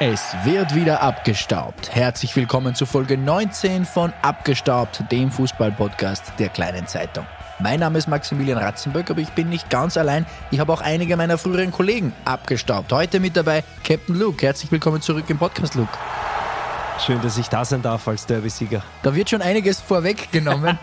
Es wird wieder abgestaubt. Herzlich willkommen zu Folge 19 von Abgestaubt, dem Fußballpodcast der kleinen Zeitung. Mein Name ist Maximilian Ratzenböck, aber ich bin nicht ganz allein. Ich habe auch einige meiner früheren Kollegen abgestaubt. Heute mit dabei Captain Luke. Herzlich willkommen zurück im Podcast, Luke. Schön, dass ich da sein darf als Derby-Sieger. Da wird schon einiges vorweggenommen.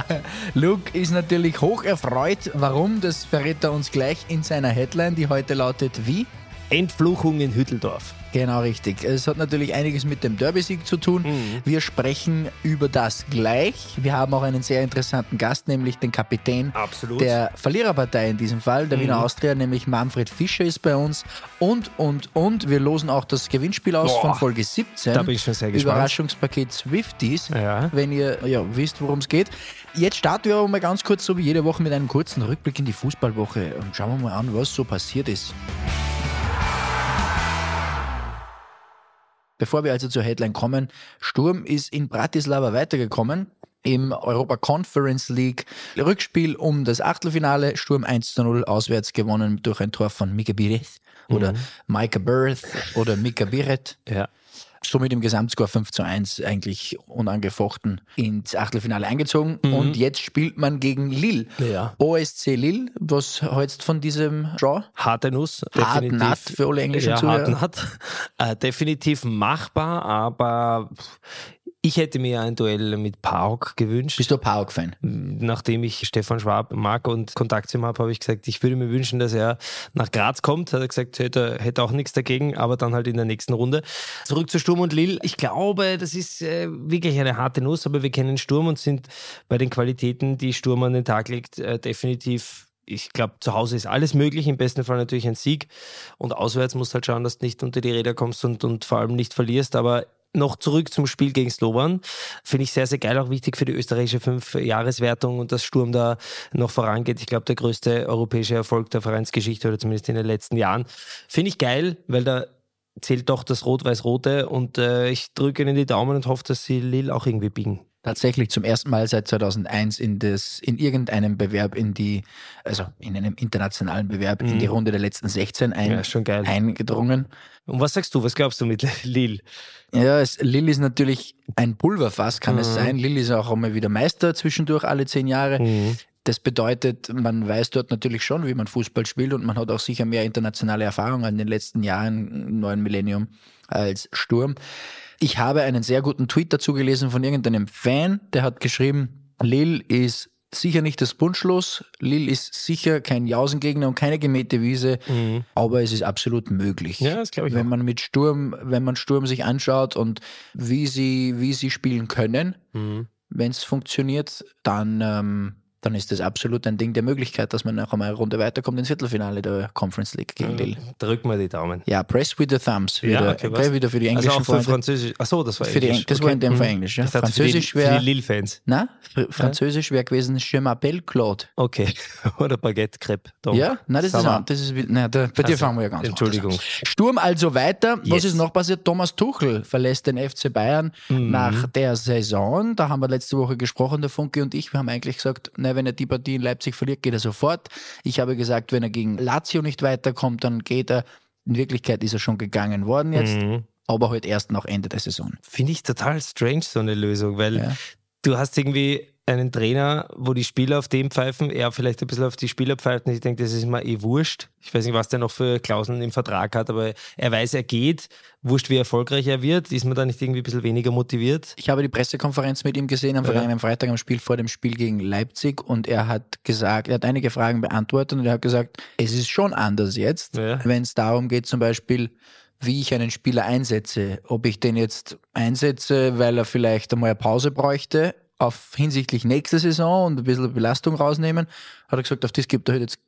Luke ist natürlich hoch erfreut. Warum? Das verrät er uns gleich in seiner Headline, die heute lautet wie? Entfluchung in Hütteldorf. Genau richtig. Es hat natürlich einiges mit dem Derby-Sieg zu tun. Mhm. Wir sprechen über das gleich. Wir haben auch einen sehr interessanten Gast, nämlich den Kapitän Absolut. der Verliererpartei in diesem Fall, der mhm. Wiener Austria, nämlich Manfred Fischer ist bei uns. Und, und, und wir losen auch das Gewinnspiel aus Boah, von Folge 17. Da bin ich schon sehr gespannt. Überraschungspaket Swifties, ja. wenn ihr ja, wisst, worum es geht. Jetzt starten wir aber mal ganz kurz, so wie jede Woche, mit einem kurzen Rückblick in die Fußballwoche und schauen wir mal an, was so passiert ist. Bevor wir also zur Headline kommen, Sturm ist in Bratislava weitergekommen im Europa Conference League Rückspiel um das Achtelfinale. Sturm 1 zu 0 auswärts gewonnen durch ein Tor von Mika Bireth oder mhm. Micah Birth oder Mika Biret. Ja somit im Gesamtscore 5 zu 1 eigentlich unangefochten ins Achtelfinale eingezogen. Mhm. Und jetzt spielt man gegen Lille. Ja. OSC Lille, was hältst von diesem Draw? Harte Nuss. Hart Nut für alle englischen ja, Zuhörer. Hart äh, definitiv machbar, aber ich hätte mir ein Duell mit Pauk gewünscht. Bist du Pauk-Fan? Nachdem ich Stefan Schwab mag und Kontakt zu ihm habe, habe ich gesagt, ich würde mir wünschen, dass er nach Graz kommt. Hat er gesagt, hätte, hätte auch nichts dagegen, aber dann halt in der nächsten Runde. Zurück zu Sturm und Lille. Ich glaube, das ist äh, wirklich eine harte Nuss, aber wir kennen Sturm und sind bei den Qualitäten, die Sturm an den Tag legt, äh, definitiv ich glaube, zu Hause ist alles möglich, im besten Fall natürlich ein Sieg. Und auswärts musst du halt schauen, dass du nicht unter die Räder kommst und, und vor allem nicht verlierst. Aber noch zurück zum Spiel gegen Slovan. Finde ich sehr, sehr geil, auch wichtig für die österreichische Fünf-Jahreswertung und dass Sturm da noch vorangeht. Ich glaube, der größte europäische Erfolg der Vereinsgeschichte oder zumindest in den letzten Jahren. Finde ich geil, weil da zählt doch das Rot-Weiß-Rote und äh, ich drücke ihnen die Daumen und hoffe, dass sie Lille auch irgendwie biegen tatsächlich zum ersten Mal seit 2001 in, das, in irgendeinem Bewerb in die, also in einem internationalen Bewerb mhm. in die mhm. Runde der letzten 16 ein, ja, eingedrungen. Und was sagst du, was glaubst du mit Lille? Ja, es, Lille ist natürlich ein Pulverfass, kann mhm. es sein. Lille ist auch immer wieder Meister zwischendurch alle zehn Jahre. Mhm. Das bedeutet, man weiß dort natürlich schon, wie man Fußball spielt und man hat auch sicher mehr internationale Erfahrung in den letzten Jahren im neuen Millennium als Sturm. Ich habe einen sehr guten Tweet dazu gelesen von irgendeinem Fan, der hat geschrieben, Lil ist sicher nicht das Wunschlos. Lil ist sicher kein Jausengegner und keine gemähte Wiese, mhm. aber es ist absolut möglich. Ja, das glaube ich. Wenn auch. man mit Sturm, wenn man Sturm sich anschaut und wie sie, wie sie spielen können, mhm. wenn es funktioniert, dann ähm, dann ist das absolut ein Ding der Möglichkeit, dass man noch einmal eine Runde weiterkommt ins Viertelfinale der Conference League gegen Lille. Drücken wir die Daumen. Ja, press with the thumbs. Wieder, ja, okay, okay, wieder für die englischen also auch für Französisch. Achso, das war Englisch. Die, das okay. war in dem Fall Englisch. Ja. Französisch wäre. Für die Lille-Fans. Nein, Französisch wäre gewesen Je m'appelle Claude. Okay. Oder Baguette Crepe. Ja, nein, das Summer. ist, das ist nein, da, bei dir also, fangen wir ja ganz Entschuldigung. An. Sturm also weiter. Yes. Was ist noch passiert? Thomas Tuchel verlässt den FC Bayern mhm. nach der Saison. Da haben wir letzte Woche gesprochen, der Funke und ich. Wir haben eigentlich gesagt, na, wenn er die Partie in Leipzig verliert, geht er sofort. Ich habe gesagt, wenn er gegen Lazio nicht weiterkommt, dann geht er. In Wirklichkeit ist er schon gegangen worden jetzt. Mhm. Aber halt erst nach Ende der Saison. Finde ich total strange, so eine Lösung, weil ja. du hast irgendwie einen Trainer, wo die Spieler auf dem pfeifen, er vielleicht ein bisschen auf die Spieler pfeift und ich denke, das ist mir eh wurscht. Ich weiß nicht, was der noch für Klauseln im Vertrag hat, aber er weiß, er geht. Wurscht, wie erfolgreich er wird. Ist man da nicht irgendwie ein bisschen weniger motiviert? Ich habe die Pressekonferenz mit ihm gesehen am ja. vergangenen Freitag am Spiel vor dem Spiel gegen Leipzig und er hat gesagt, er hat einige Fragen beantwortet und er hat gesagt, es ist schon anders jetzt, ja. wenn es darum geht, zum Beispiel, wie ich einen Spieler einsetze. Ob ich den jetzt einsetze, weil er vielleicht einmal eine Pause bräuchte auf hinsichtlich nächste Saison und ein bisschen Belastung rausnehmen, hat er gesagt, auf das gibt er halt jetzt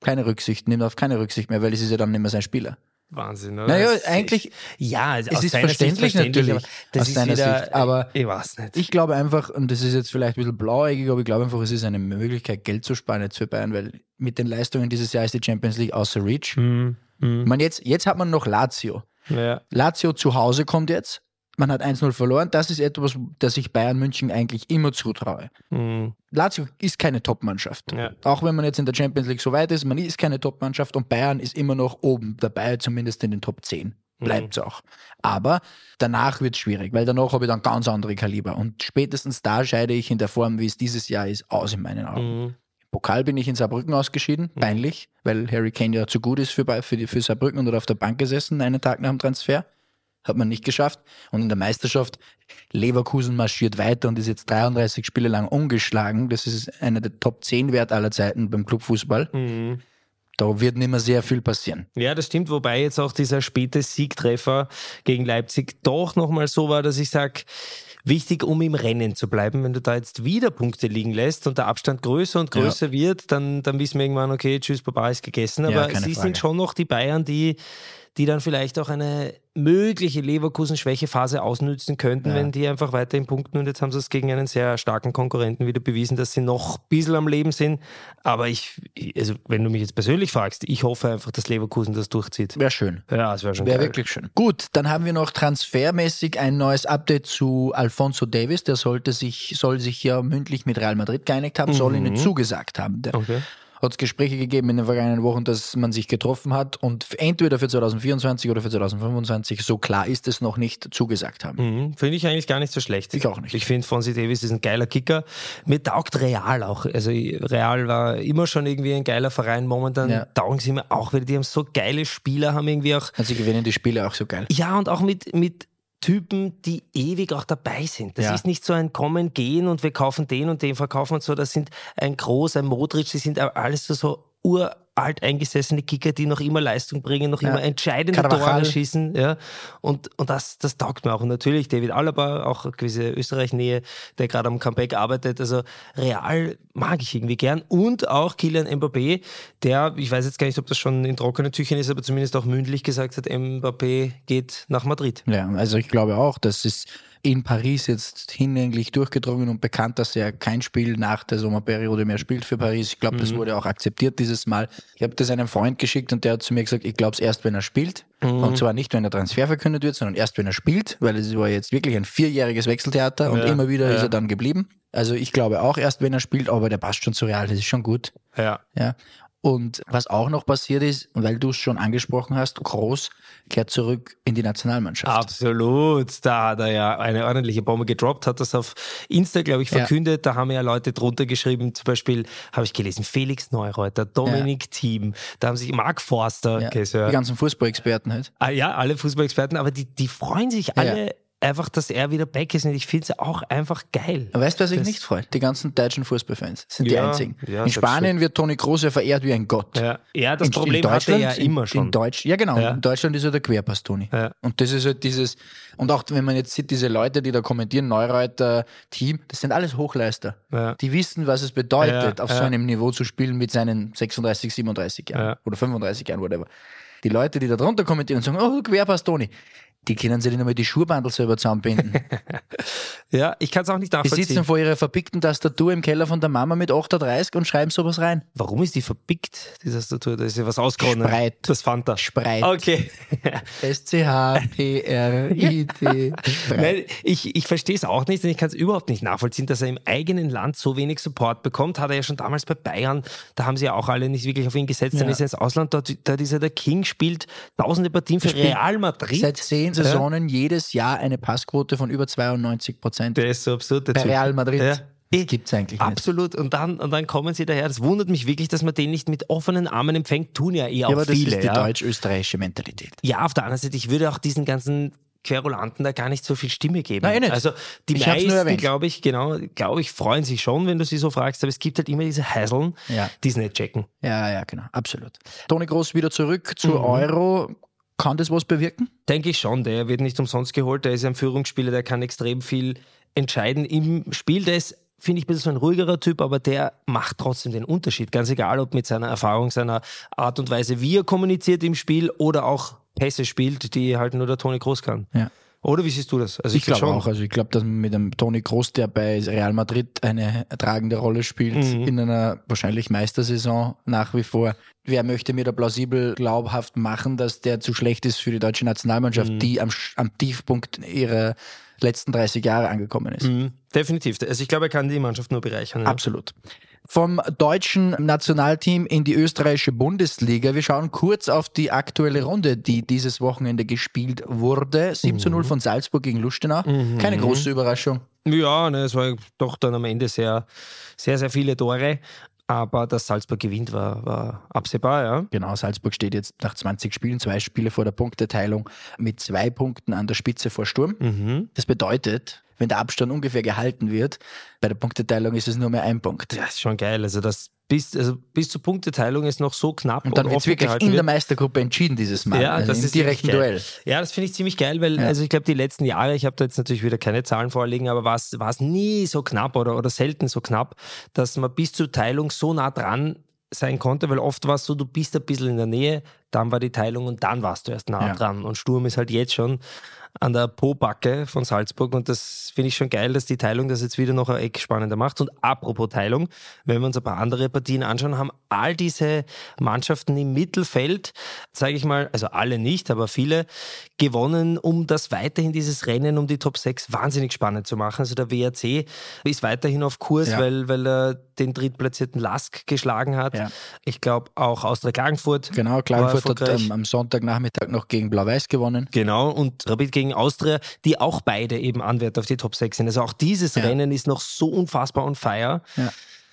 keine Rücksicht, nimmt auf keine Rücksicht mehr, weil es ist ja dann nicht mehr sein Spieler. Wahnsinn, oder? Naja, eigentlich, ja, also es ist verständlich, verständlich, natürlich, das aus seiner wieder, Sicht, aber ich weiß nicht. Ich glaube einfach, und das ist jetzt vielleicht ein bisschen blauäugig, aber ich glaube einfach, es ist eine Möglichkeit, Geld zu sparen jetzt für Bayern, weil mit den Leistungen dieses Jahr ist die Champions League außer Reach. Mhm. Mhm. Meine, jetzt, jetzt hat man noch Lazio. Ja. Lazio zu Hause kommt jetzt, man hat 1-0 verloren. Das ist etwas, das ich Bayern München eigentlich immer zutraue. Mhm. Lazio ist keine Top-Mannschaft. Ja. Auch wenn man jetzt in der Champions League so weit ist, man ist keine Top-Mannschaft und Bayern ist immer noch oben dabei, zumindest in den Top 10. bleibt es auch. Aber danach wird es schwierig, weil danach habe ich dann ganz andere Kaliber. Und spätestens da scheide ich in der Form, wie es dieses Jahr ist, aus in meinen Augen. Mhm. Pokal bin ich in Saarbrücken ausgeschieden, peinlich, weil Harry Kane ja zu gut ist für, für, die, für Saarbrücken und hat auf der Bank gesessen, einen Tag nach dem Transfer. Hat man nicht geschafft. Und in der Meisterschaft, Leverkusen marschiert weiter und ist jetzt 33 Spiele lang ungeschlagen. Das ist einer der Top 10 Wert aller Zeiten beim Clubfußball. Mhm. Da wird nicht mehr sehr viel passieren. Ja, das stimmt, wobei jetzt auch dieser späte Siegtreffer gegen Leipzig doch nochmal so war, dass ich sage, wichtig, um im Rennen zu bleiben. Wenn du da jetzt wieder Punkte liegen lässt und der Abstand größer und größer ja. wird, dann, dann wissen wir irgendwann, okay, tschüss, Baba ist gegessen. Aber ja, sie Frage. sind schon noch die Bayern, die die dann vielleicht auch eine mögliche Leverkusen-Schwächephase ausnützen könnten, ja. wenn die einfach weiter in Punkten und jetzt haben sie es gegen einen sehr starken Konkurrenten wieder bewiesen, dass sie noch ein bisschen am Leben sind. Aber ich, also wenn du mich jetzt persönlich fragst, ich hoffe einfach, dass Leverkusen das durchzieht. Wäre schön. Ja, es wäre schon Wäre wirklich schön. Gut, dann haben wir noch transfermäßig ein neues Update zu Alfonso Davis. Der sollte sich, soll sich ja mündlich mit Real Madrid geeinigt haben, mhm. soll ihnen zugesagt haben. Der okay hat es Gespräche gegeben in den vergangenen Wochen, dass man sich getroffen hat und entweder für 2024 oder für 2025, so klar ist es noch nicht, zugesagt haben. Mhm, finde ich eigentlich gar nicht so schlecht. Ich auch nicht. Ich finde, Fonsi Davis ist ein geiler Kicker. Mir taugt Real auch. Also Real war immer schon irgendwie ein geiler Verein. Momentan ja. taugen sie mir auch wieder. Die haben so geile Spieler, haben irgendwie auch. Also sie gewinnen die Spiele auch so geil. Ja, und auch mit, mit Typen, die ewig auch dabei sind. Das ja. ist nicht so ein Kommen, Gehen und wir kaufen den und den verkaufen und so. Das sind ein Groß, ein Modric, die sind alles so, so ur alteingesessene Kicker, die noch immer Leistung bringen, noch ja. immer entscheidende Carvajal. Tore schießen. Ja. Und, und das, das taugt mir auch. Und natürlich David Alaba, auch eine gewisse Österreich-Nähe, der gerade am Comeback arbeitet. Also Real mag ich irgendwie gern. Und auch Kylian Mbappé, der, ich weiß jetzt gar nicht, ob das schon in trockenen Tüchern ist, aber zumindest auch mündlich gesagt hat, Mbappé geht nach Madrid. Ja, also ich glaube auch, das ist in Paris jetzt hinlänglich durchgedrungen und bekannt, dass er kein Spiel nach der Sommerperiode mehr spielt für Paris. Ich glaube, mhm. das wurde auch akzeptiert dieses Mal. Ich habe das einem Freund geschickt und der hat zu mir gesagt, ich glaube es erst, wenn er spielt. Mhm. Und zwar nicht, wenn der Transfer verkündet wird, sondern erst, wenn er spielt, weil es war jetzt wirklich ein vierjähriges Wechseltheater und ja, immer wieder ja. ist er dann geblieben. Also ich glaube auch erst, wenn er spielt, aber der passt schon zu Real, das ist schon gut. Ja. ja. Und was auch noch passiert ist, weil du es schon angesprochen hast, Groß kehrt zurück in die Nationalmannschaft. Absolut. Da hat er ja eine ordentliche Bombe gedroppt, hat das auf Insta, glaube ich, verkündet. Ja. Da haben ja Leute drunter geschrieben, zum Beispiel habe ich gelesen, Felix Neureuter, Dominik ja. Thiem, da haben sich Mark Forster, ja. die ganzen Fußballexperten halt. Ah, ja, alle Fußballexperten, aber die, die freuen sich alle einfach, dass er wieder back ist und ich finde es auch einfach geil. Weißt du, sich das nicht freut? Die ganzen deutschen Fußballfans sind ja, die einzigen. Ja, in Spanien wird Toni Kroos ja verehrt wie ein Gott. Ja, ja das in, Problem in hat er ja immer schon. In Deutsch, ja genau, in Deutschland ist er der Querpass Toni. Und das ist halt dieses, und auch wenn man jetzt sieht, diese Leute, die da kommentieren, Neureuter, Team, das sind alles Hochleister. Die wissen, was es bedeutet, auf so einem Niveau zu spielen mit seinen 36, 37 Jahren oder 35 Jahren, whatever. Die Leute, die da drunter kommentieren und sagen, oh, Querpass Toni, die können sich nicht einmal die Schuhbandel selber zusammenbinden. ja, ich kann es auch nicht nachvollziehen. Die sitzen vor ihrer verpickten Tastatur im Keller von der Mama mit 38 und schreiben sowas rein. Warum ist die verpickt, die Tastatur? Da ist ja was ausgehauen. Spreit. Das Fanta. Spreit. Okay. S-C-H-P-R-I-T. Nein, ich, ich verstehe es auch nicht und ich kann es überhaupt nicht nachvollziehen, dass er im eigenen Land so wenig Support bekommt. Hat er ja schon damals bei Bayern, da haben sie ja auch alle nicht wirklich auf ihn gesetzt. Ja. Dann ist er ins Ausland, dort, dort ist er der King, spielt tausende Partien für Real Madrid. Seit zehn Saisonen ja. jedes Jahr eine Passquote von über 92 Prozent. Der ist so absurd. Bei Real Madrid. Ja. Das gibt es eigentlich nicht. Absolut. Und dann, und dann kommen sie daher. Das wundert mich wirklich, dass man den nicht mit offenen Armen empfängt. Tun ja eher ja, auch aber viele. Das ist die ja. deutsch-österreichische Mentalität. Ja, auf der anderen Seite, ich würde auch diesen ganzen Querulanten da gar nicht so viel Stimme geben. Nein, nicht. Also die ich meisten, glaube ich, genau, glaube ich, freuen sich schon, wenn du sie so fragst, aber es gibt halt immer diese Heiseln, ja. die es nicht checken. Ja, ja, genau, absolut. Toni Groß wieder zurück zur mhm. Euro. Kann das was bewirken? Denke ich schon. Der wird nicht umsonst geholt. Der ist ein Führungsspieler, der kann extrem viel entscheiden im Spiel. Der ist finde ich, ein bisschen so ein ruhigerer Typ, aber der macht trotzdem den Unterschied. Ganz egal, ob mit seiner Erfahrung, seiner Art und Weise, wie er kommuniziert im Spiel oder auch Pässe spielt, die halt nur der Toni Groß kann. Ja. Oder wie siehst du das? Also ich, ich glaube auch. Also ich glaube, dass man mit einem Toni Kroos, der bei Real Madrid eine tragende Rolle spielt, mhm. in einer wahrscheinlich Meistersaison nach wie vor. Wer möchte mir da plausibel glaubhaft machen, dass der zu schlecht ist für die deutsche Nationalmannschaft, mhm. die am, am Tiefpunkt ihrer letzten 30 Jahre angekommen ist. Mhm, definitiv. Also ich glaube, er kann die Mannschaft nur bereichern. Ja. Absolut vom deutschen Nationalteam in die österreichische Bundesliga. Wir schauen kurz auf die aktuelle Runde, die dieses Wochenende gespielt wurde. 7 zu 0 mhm. von Salzburg gegen Lustenau. Mhm. Keine große Überraschung. Ja, ne, es war doch dann am Ende sehr, sehr, sehr viele Tore. Aber dass Salzburg gewinnt, war, war absehbar, ja. Genau, Salzburg steht jetzt nach 20 Spielen, zwei Spiele vor der Punkteteilung, mit zwei Punkten an der Spitze vor Sturm. Mhm. Das bedeutet, wenn der Abstand ungefähr gehalten wird. Bei der Punkteteilung ist es nur mehr ein Punkt. Das ist schon geil. Also das bis, also bis zur Punkteteilung ist noch so knapp. Und dann wird es wirklich in der Meistergruppe entschieden, dieses Mal. Ja, also das ist direkten Duell. Ja, das finde ich ziemlich geil, weil ja. also ich glaube, die letzten Jahre, ich habe da jetzt natürlich wieder keine Zahlen vorliegen, aber war es nie so knapp oder, oder selten so knapp, dass man bis zur Teilung so nah dran sein konnte, weil oft war es so, du bist ein bisschen in der Nähe, dann war die Teilung und dann warst du erst nah ja. dran. Und Sturm ist halt jetzt schon an der Po-Backe von Salzburg und das finde ich schon geil, dass die Teilung das jetzt wieder noch ein Eck spannender macht. Und apropos Teilung, wenn wir uns ein paar andere Partien anschauen, haben all diese Mannschaften im Mittelfeld, sage ich mal, also alle nicht, aber viele, gewonnen, um das weiterhin dieses Rennen um die Top 6 wahnsinnig spannend zu machen. Also der WRC ist weiterhin auf Kurs, ja. weil, weil er den drittplatzierten Lask geschlagen hat. Ja. Ich glaube auch Austria Klagenfurt. Genau, Klagenfurt hat ähm, am Sonntagnachmittag noch gegen Blau-Weiß gewonnen. Genau, und Rapid gegen Austria, die auch beide eben Anwärter auf die Top 6 sind. Also auch dieses ja. Rennen ist noch so unfassbar on fire.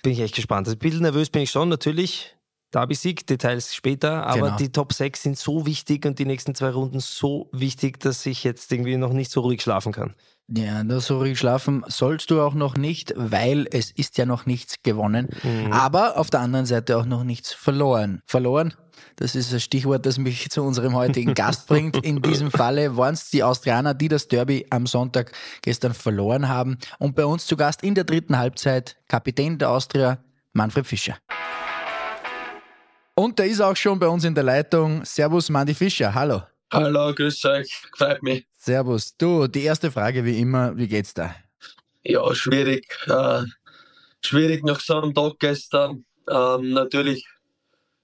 Bin ich echt gespannt. Also ein bisschen nervös bin ich schon, natürlich. Derby-Sieg, Details später, aber genau. die Top 6 sind so wichtig und die nächsten zwei Runden so wichtig, dass ich jetzt irgendwie noch nicht so ruhig schlafen kann. Ja, nur so ruhig schlafen sollst du auch noch nicht, weil es ist ja noch nichts gewonnen, mhm. aber auf der anderen Seite auch noch nichts verloren. Verloren, das ist ein Stichwort, das mich zu unserem heutigen Gast bringt. In diesem Falle waren es die Austrianer, die das Derby am Sonntag gestern verloren haben. Und bei uns zu Gast in der dritten Halbzeit Kapitän der Austria, Manfred Fischer. Und der ist auch schon bei uns in der Leitung. Servus, Mandy Fischer. Hallo. Hallo, grüß euch. Freut mich. Servus. Du, die erste Frage wie immer, wie geht's da? Ja, schwierig. Äh, schwierig nach so einem Tag gestern. Ähm, natürlich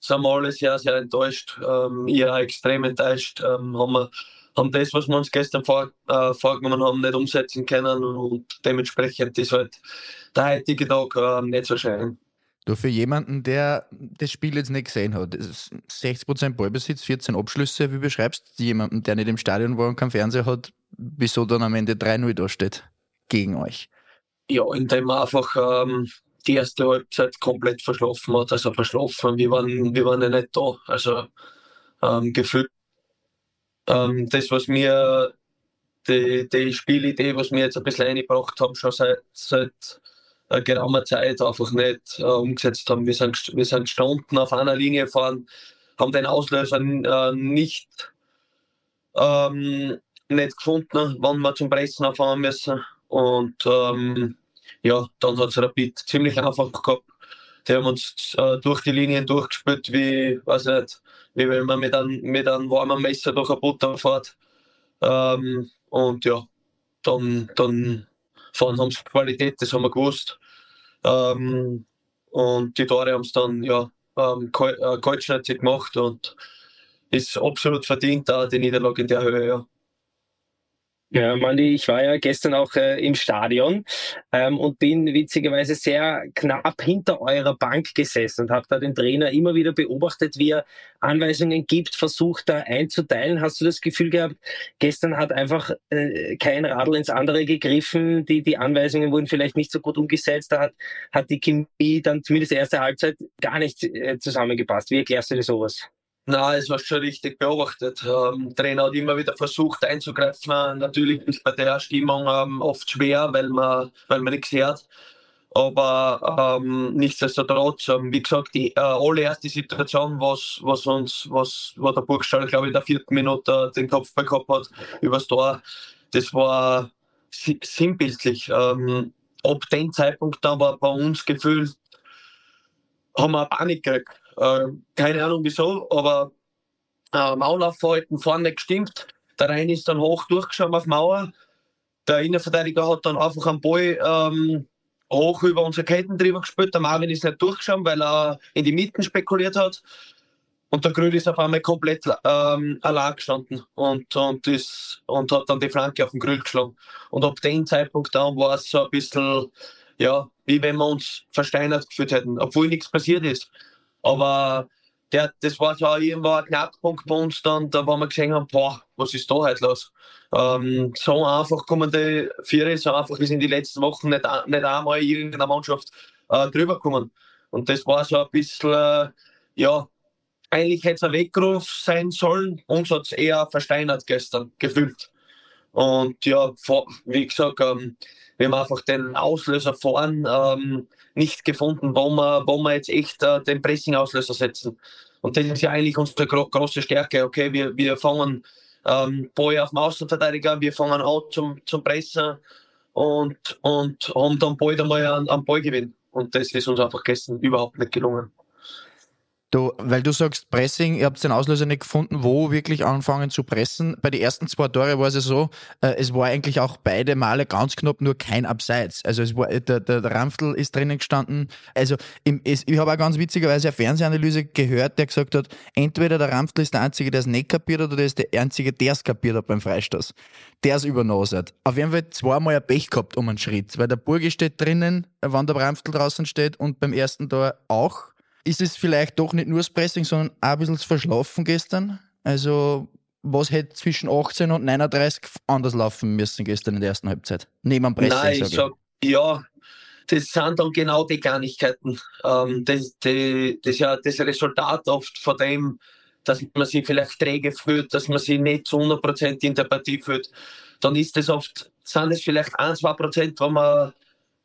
sind wir alle sehr, sehr enttäuscht. Ähm, ich auch extrem enttäuscht. Ähm, haben, wir, haben das, was wir uns gestern vor, äh, vorgenommen haben, nicht umsetzen können und dementsprechend ist halt der heutige Tag äh, nicht so schön. Du, für jemanden, der das Spiel jetzt nicht gesehen hat, 60% Ballbesitz, 14 Abschlüsse, wie beschreibst du jemanden, der nicht im Stadion war und keinen Fernseher hat, wieso dann am Ende 3-0 da steht gegen euch? Ja, indem man einfach ähm, die erste Halbzeit komplett verschlafen hat. Also verschlafen, wir waren, wir waren ja nicht da. Also ähm, gefühlt ähm, das, was mir die, die Spielidee, was wir jetzt ein bisschen eingebracht haben, schon seit, seit geraumer Zeit einfach nicht äh, umgesetzt haben. Wir sind, wir sind gestanden auf einer Linie fahren, haben den Auslöser äh, nicht, ähm, nicht gefunden, wann wir zum Pressen fahren müssen. Und ähm, ja, dann hat es Rapid ziemlich einfach gehabt. Die haben uns äh, durch die Linien durchgespielt, wie, weiß nicht, wie wenn man mit einem, mit einem warmen Messer durch eine Butter fährt. Ähm, und ja, dann, dann fahren haben sie Qualität, das haben wir gewusst. Ähm, und die Tore haben es dann ja ähm, kaltschnäuzig gemacht und ist absolut verdient, da die Niederlage in der Höhe. Ja. Ja, Mandy, ich war ja gestern auch äh, im Stadion ähm, und bin witzigerweise sehr knapp hinter eurer Bank gesessen und habe da den Trainer immer wieder beobachtet, wie er Anweisungen gibt, versucht da einzuteilen. Hast du das Gefühl gehabt, gestern hat einfach äh, kein Radl ins andere gegriffen, die, die Anweisungen wurden vielleicht nicht so gut umgesetzt, da hat, hat die Chemie dann zumindest erste Halbzeit gar nicht äh, zusammengepasst. Wie erklärst du dir sowas? Nein, es war schon richtig beobachtet. Ähm, der Trainer hat immer wieder versucht einzugreifen. Natürlich ist bei der Stimmung ähm, oft schwer, weil man, weil man nichts hört. Aber ähm, nichtsdestotrotz, ähm, wie gesagt, die äh, allererste Situation, was, was uns, was, wo der Burgstall, glaube ich, in der vierten Minute den Kopfball gehabt hat, übers Tor, das war sinnbildlich. Ähm, ab dem Zeitpunkt dann war bei uns gefühlt, haben wir Panik gekriegt. Äh, keine Ahnung wieso, aber äh, Maulaufverhalten vorne gestimmt. Der Rhein ist dann hoch durchgeschoben auf Mauer. Der Innenverteidiger hat dann einfach am Ball ähm, hoch über unsere Ketten drüber gespielt. Der Marvin ist nicht durchgeschoben, weil er in die Mitten spekuliert hat. und der Grüll ist auf einmal komplett ähm, allein gestanden und, und, ist, und hat dann die Flanke auf den Grüll geschlagen. Und ab dem Zeitpunkt dann war es so ein bisschen, ja, wie wenn wir uns versteinert gefühlt hätten, obwohl nichts passiert ist. Aber der, das war so irgendwo ein Knackpunkt bei uns dann, da wo wir gesehen haben, boah, was ist da heute los? Ähm, so einfach kommen die Viere, so einfach ist in die letzten Wochen nicht, nicht einmal irgendeiner Mannschaft äh, drüber gekommen. Und das war so ein bisschen, äh, ja, eigentlich hätte es ein Weckruf sein sollen. Uns hat es eher versteinert gestern gefühlt. Und ja, wie gesagt, ähm, wir haben einfach den Auslöser vorn ähm, nicht gefunden, wo wir, wo wir jetzt echt äh, den Pressing-Auslöser setzen. Und das ist ja eigentlich unsere gro große Stärke. Okay, wir, wir fangen ähm, Ball auf dem Außenverteidiger, wir fangen an zum, zum Pressen und, und haben dann bald einmal einen, einen Ballgewinn. Und das ist uns einfach gestern überhaupt nicht gelungen. Du, weil du sagst Pressing, ihr habt den Auslöser nicht gefunden, wo wirklich anfangen zu pressen. Bei den ersten zwei Tore war es ja so, äh, es war eigentlich auch beide Male ganz knapp nur kein Abseits. Also es war, der, der, der Ramftl ist drinnen gestanden. Also im, es, ich habe auch ganz witzigerweise eine Fernsehanalyse gehört, der gesagt hat, entweder der Ramftl ist der Einzige, der es nicht kapiert hat, oder der ist der Einzige, der es kapiert hat beim Freistoß. Der es übernommen hat. Auf jeden Fall zweimal ein Pech gehabt um einen Schritt, weil der Burgi steht drinnen, wann der Ramftl draußen steht und beim ersten Tor auch ist es vielleicht doch nicht nur das Pressing, sondern auch ein bisschen das Verschlafen gestern? Also, was hätte zwischen 18 und 39 anders laufen müssen gestern in der ersten Halbzeit? Neben dem Pressing. Nein, ich sag, ja, das sind dann genau die Kleinigkeiten. Ähm, das, die, das ist ja das Resultat oft von dem, dass man sich vielleicht träge fühlt, dass man sich nicht zu 100% in der Partie fühlt. Dann ist es oft, sind es vielleicht 1, 2%, wo man,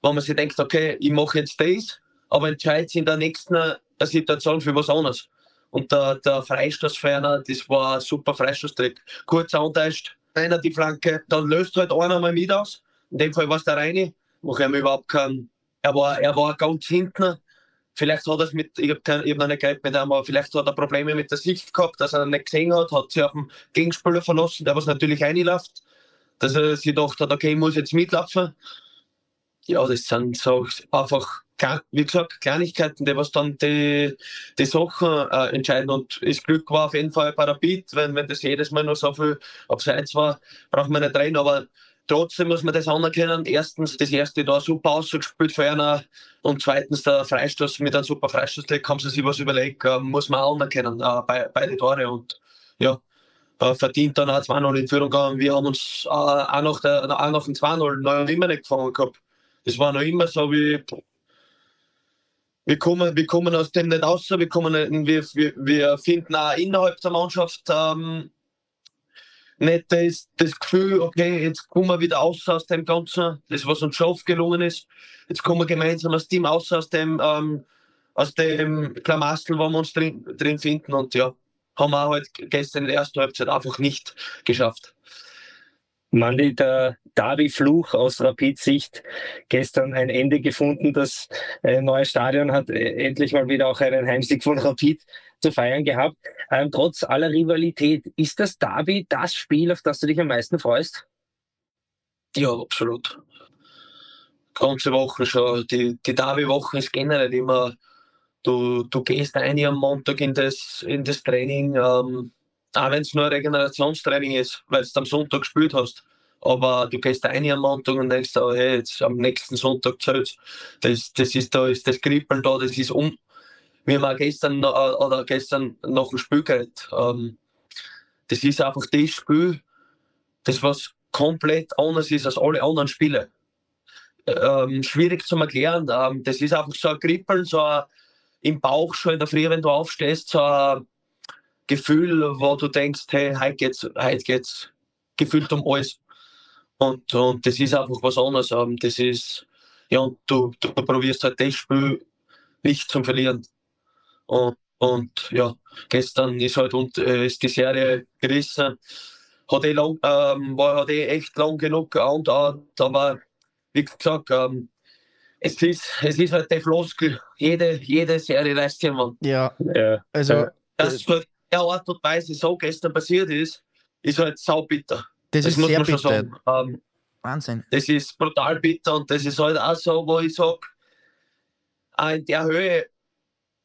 wo man sich denkt, okay, ich mache jetzt das, aber entscheidet sich in der nächsten eine Situation für was anderes. Und der, der Freistoßferner, das war ein super Freistoßtrick. Kurz antäuscht, einer die Flanke, dann löst halt einer mal mit aus. In dem Fall war es der Reine. Mach ihm überhaupt keinen. Er war, er war ganz hinten. Vielleicht hat er es mit, ich habe hab noch nicht gehört mit ihm, aber vielleicht hat er Probleme mit der Sicht gehabt, dass er ihn nicht gesehen hat, hat sich auf den Gegenspieler verlassen, der was natürlich reinläuft. Dass er sich gedacht hat, okay, ich muss jetzt mitlaufen. Ja, das sind so einfach wie gesagt, Kleinigkeiten, die was dann die, die Sachen äh, entscheiden. Und das Glück war auf jeden Fall bei Rapid, wenn, wenn das jedes Mal nur so viel abseits war, braucht man nicht rein. Aber trotzdem muss man das anerkennen. Erstens, das erste da super ausgespielt für einer und zweitens der Freistoß mit einem super Freistoß, haben sie sich was überlegt, äh, muss man auch anerkennen, äh, bei, beide Tore. Und ja, äh, verdient dann auch 2-0 in Führung gegangen. Wir haben uns äh, auch nach, der, auch nach dem 2-0 noch immer nicht gefangen gehabt. Das war noch immer so wie, wir kommen, wir kommen aus dem nicht raus, wir, kommen, wir, wir, finden auch innerhalb der Mannschaft ähm, nicht das, das Gefühl, okay, jetzt kommen wir wieder raus aus dem Ganzen, das was uns schon oft gelungen ist. Jetzt kommen wir gemeinsam als Team raus aus dem, ähm, aus dem Klamastel, wo wir uns drin, drin finden und ja, haben wir halt gestern in der ersten Halbzeit einfach nicht geschafft. Mandy, der Derby-Fluch aus Rapid-Sicht gestern ein Ende gefunden. Das äh, neue Stadion hat äh, endlich mal wieder auch einen Heimsieg von Rapid zu feiern gehabt. Ähm, trotz aller Rivalität, ist das Derby das Spiel, auf das du dich am meisten freust? Ja, absolut. Ganze Woche schon. Die, die Derby-Woche ist generell immer, du, du gehst ein am Montag in das, in das Training. Ähm, auch wenn es nur Regenerationstraining ist, weil du am Sonntag gespielt hast. Aber du gehst ein am Montag und denkst, oh, hey, jetzt am nächsten Sonntag zählt das, das ist da, ist das Kribbeln da, das ist um. Wir haben gestern oder gestern noch ein Spiel geredet. Ähm, das ist einfach das Spiel, das was komplett anders ist als alle anderen Spiele. Ähm, schwierig zu erklären. Ähm, das ist einfach so ein Kribbeln, so ein, im Bauch schon in der Früh, wenn du aufstehst, so ein, Gefühl, wo du denkst, hey, heute geht's, heute geht's gefühlt um alles. Und, und das ist einfach was anderes. Ähm, das ist, ja, und du, du probierst halt das Spiel nicht zum Verlieren. Und, und ja, gestern ist halt und, äh, ist die Serie gerissen. Hat eh lang, ähm, war hat eh echt lang genug und aber wie gesagt, ähm, es ist, es ist halt der Floskel, jede, jede Serie reißt jemand. Ja, ja. also das, halt der Art und Weise so gestern passiert ist, ist halt saubitter. Das, das ist muss sehr man schon sagen. Ähm, Wahnsinn. Das ist brutal bitter und das ist halt auch so, wo ich sage, in der Höhe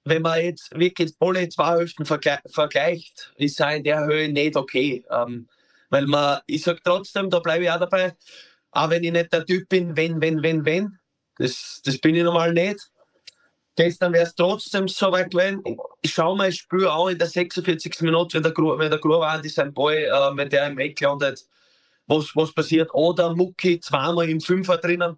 wenn man jetzt wirklich alle zwei Hälften vergleicht, ist er in der Höhe nicht okay. Ähm, weil man, ich sage trotzdem, da bleibe ich auch dabei, auch wenn ich nicht der Typ bin, wenn, wenn, wenn, wenn, das, das bin ich normal nicht. Gestern wäre es trotzdem so weit gewesen. Ich schaue mal, ich spüre auch in der 46. Minute, wenn der, Gru wenn der Gruber sein Boy, äh, wenn der im Eck landet, was, was passiert. Oder Mucki zweimal im Fünfer drinnen.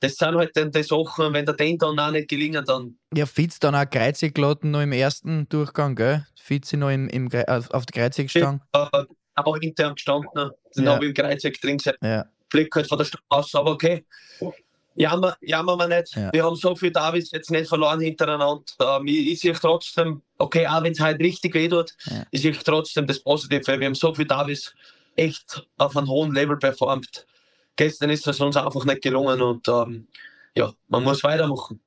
Das sind halt dann die Sachen, wenn der den dann auch nicht gelingen, dann. Ja, Fitz dann auch Kreuzig geladen noch im ersten Durchgang, gell? Fitz noch im, im, auf der Kreuzig gestanden. Ja, äh, auch intern gestanden. Den ja. habe ich im Kreuzig drin gesehen. Ja. Blick halt von der Straße, aber okay. Jammer, jammern wir nicht. Ja. Wir haben so viel Davis jetzt nicht verloren hintereinander. Ähm, ich, ich sehe trotzdem, okay, auch wenn es halt richtig weh tut, ja. ich sehe trotzdem das Positive. Wir haben so viel Davis echt auf einem hohen Level performt. Gestern ist es uns einfach nicht gelungen und ähm, ja, man muss weitermachen.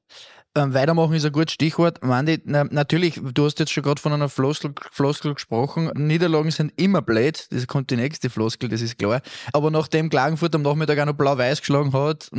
Ähm, weitermachen ist ein gutes Stichwort. Mandy, na, natürlich, du hast jetzt schon gerade von einer Floskel, Floskel gesprochen. Niederlagen sind immer blöd. Das kommt die nächste Floskel, das ist klar. Aber nachdem Klagenfurt am Nachmittag auch noch blau-weiß geschlagen hat,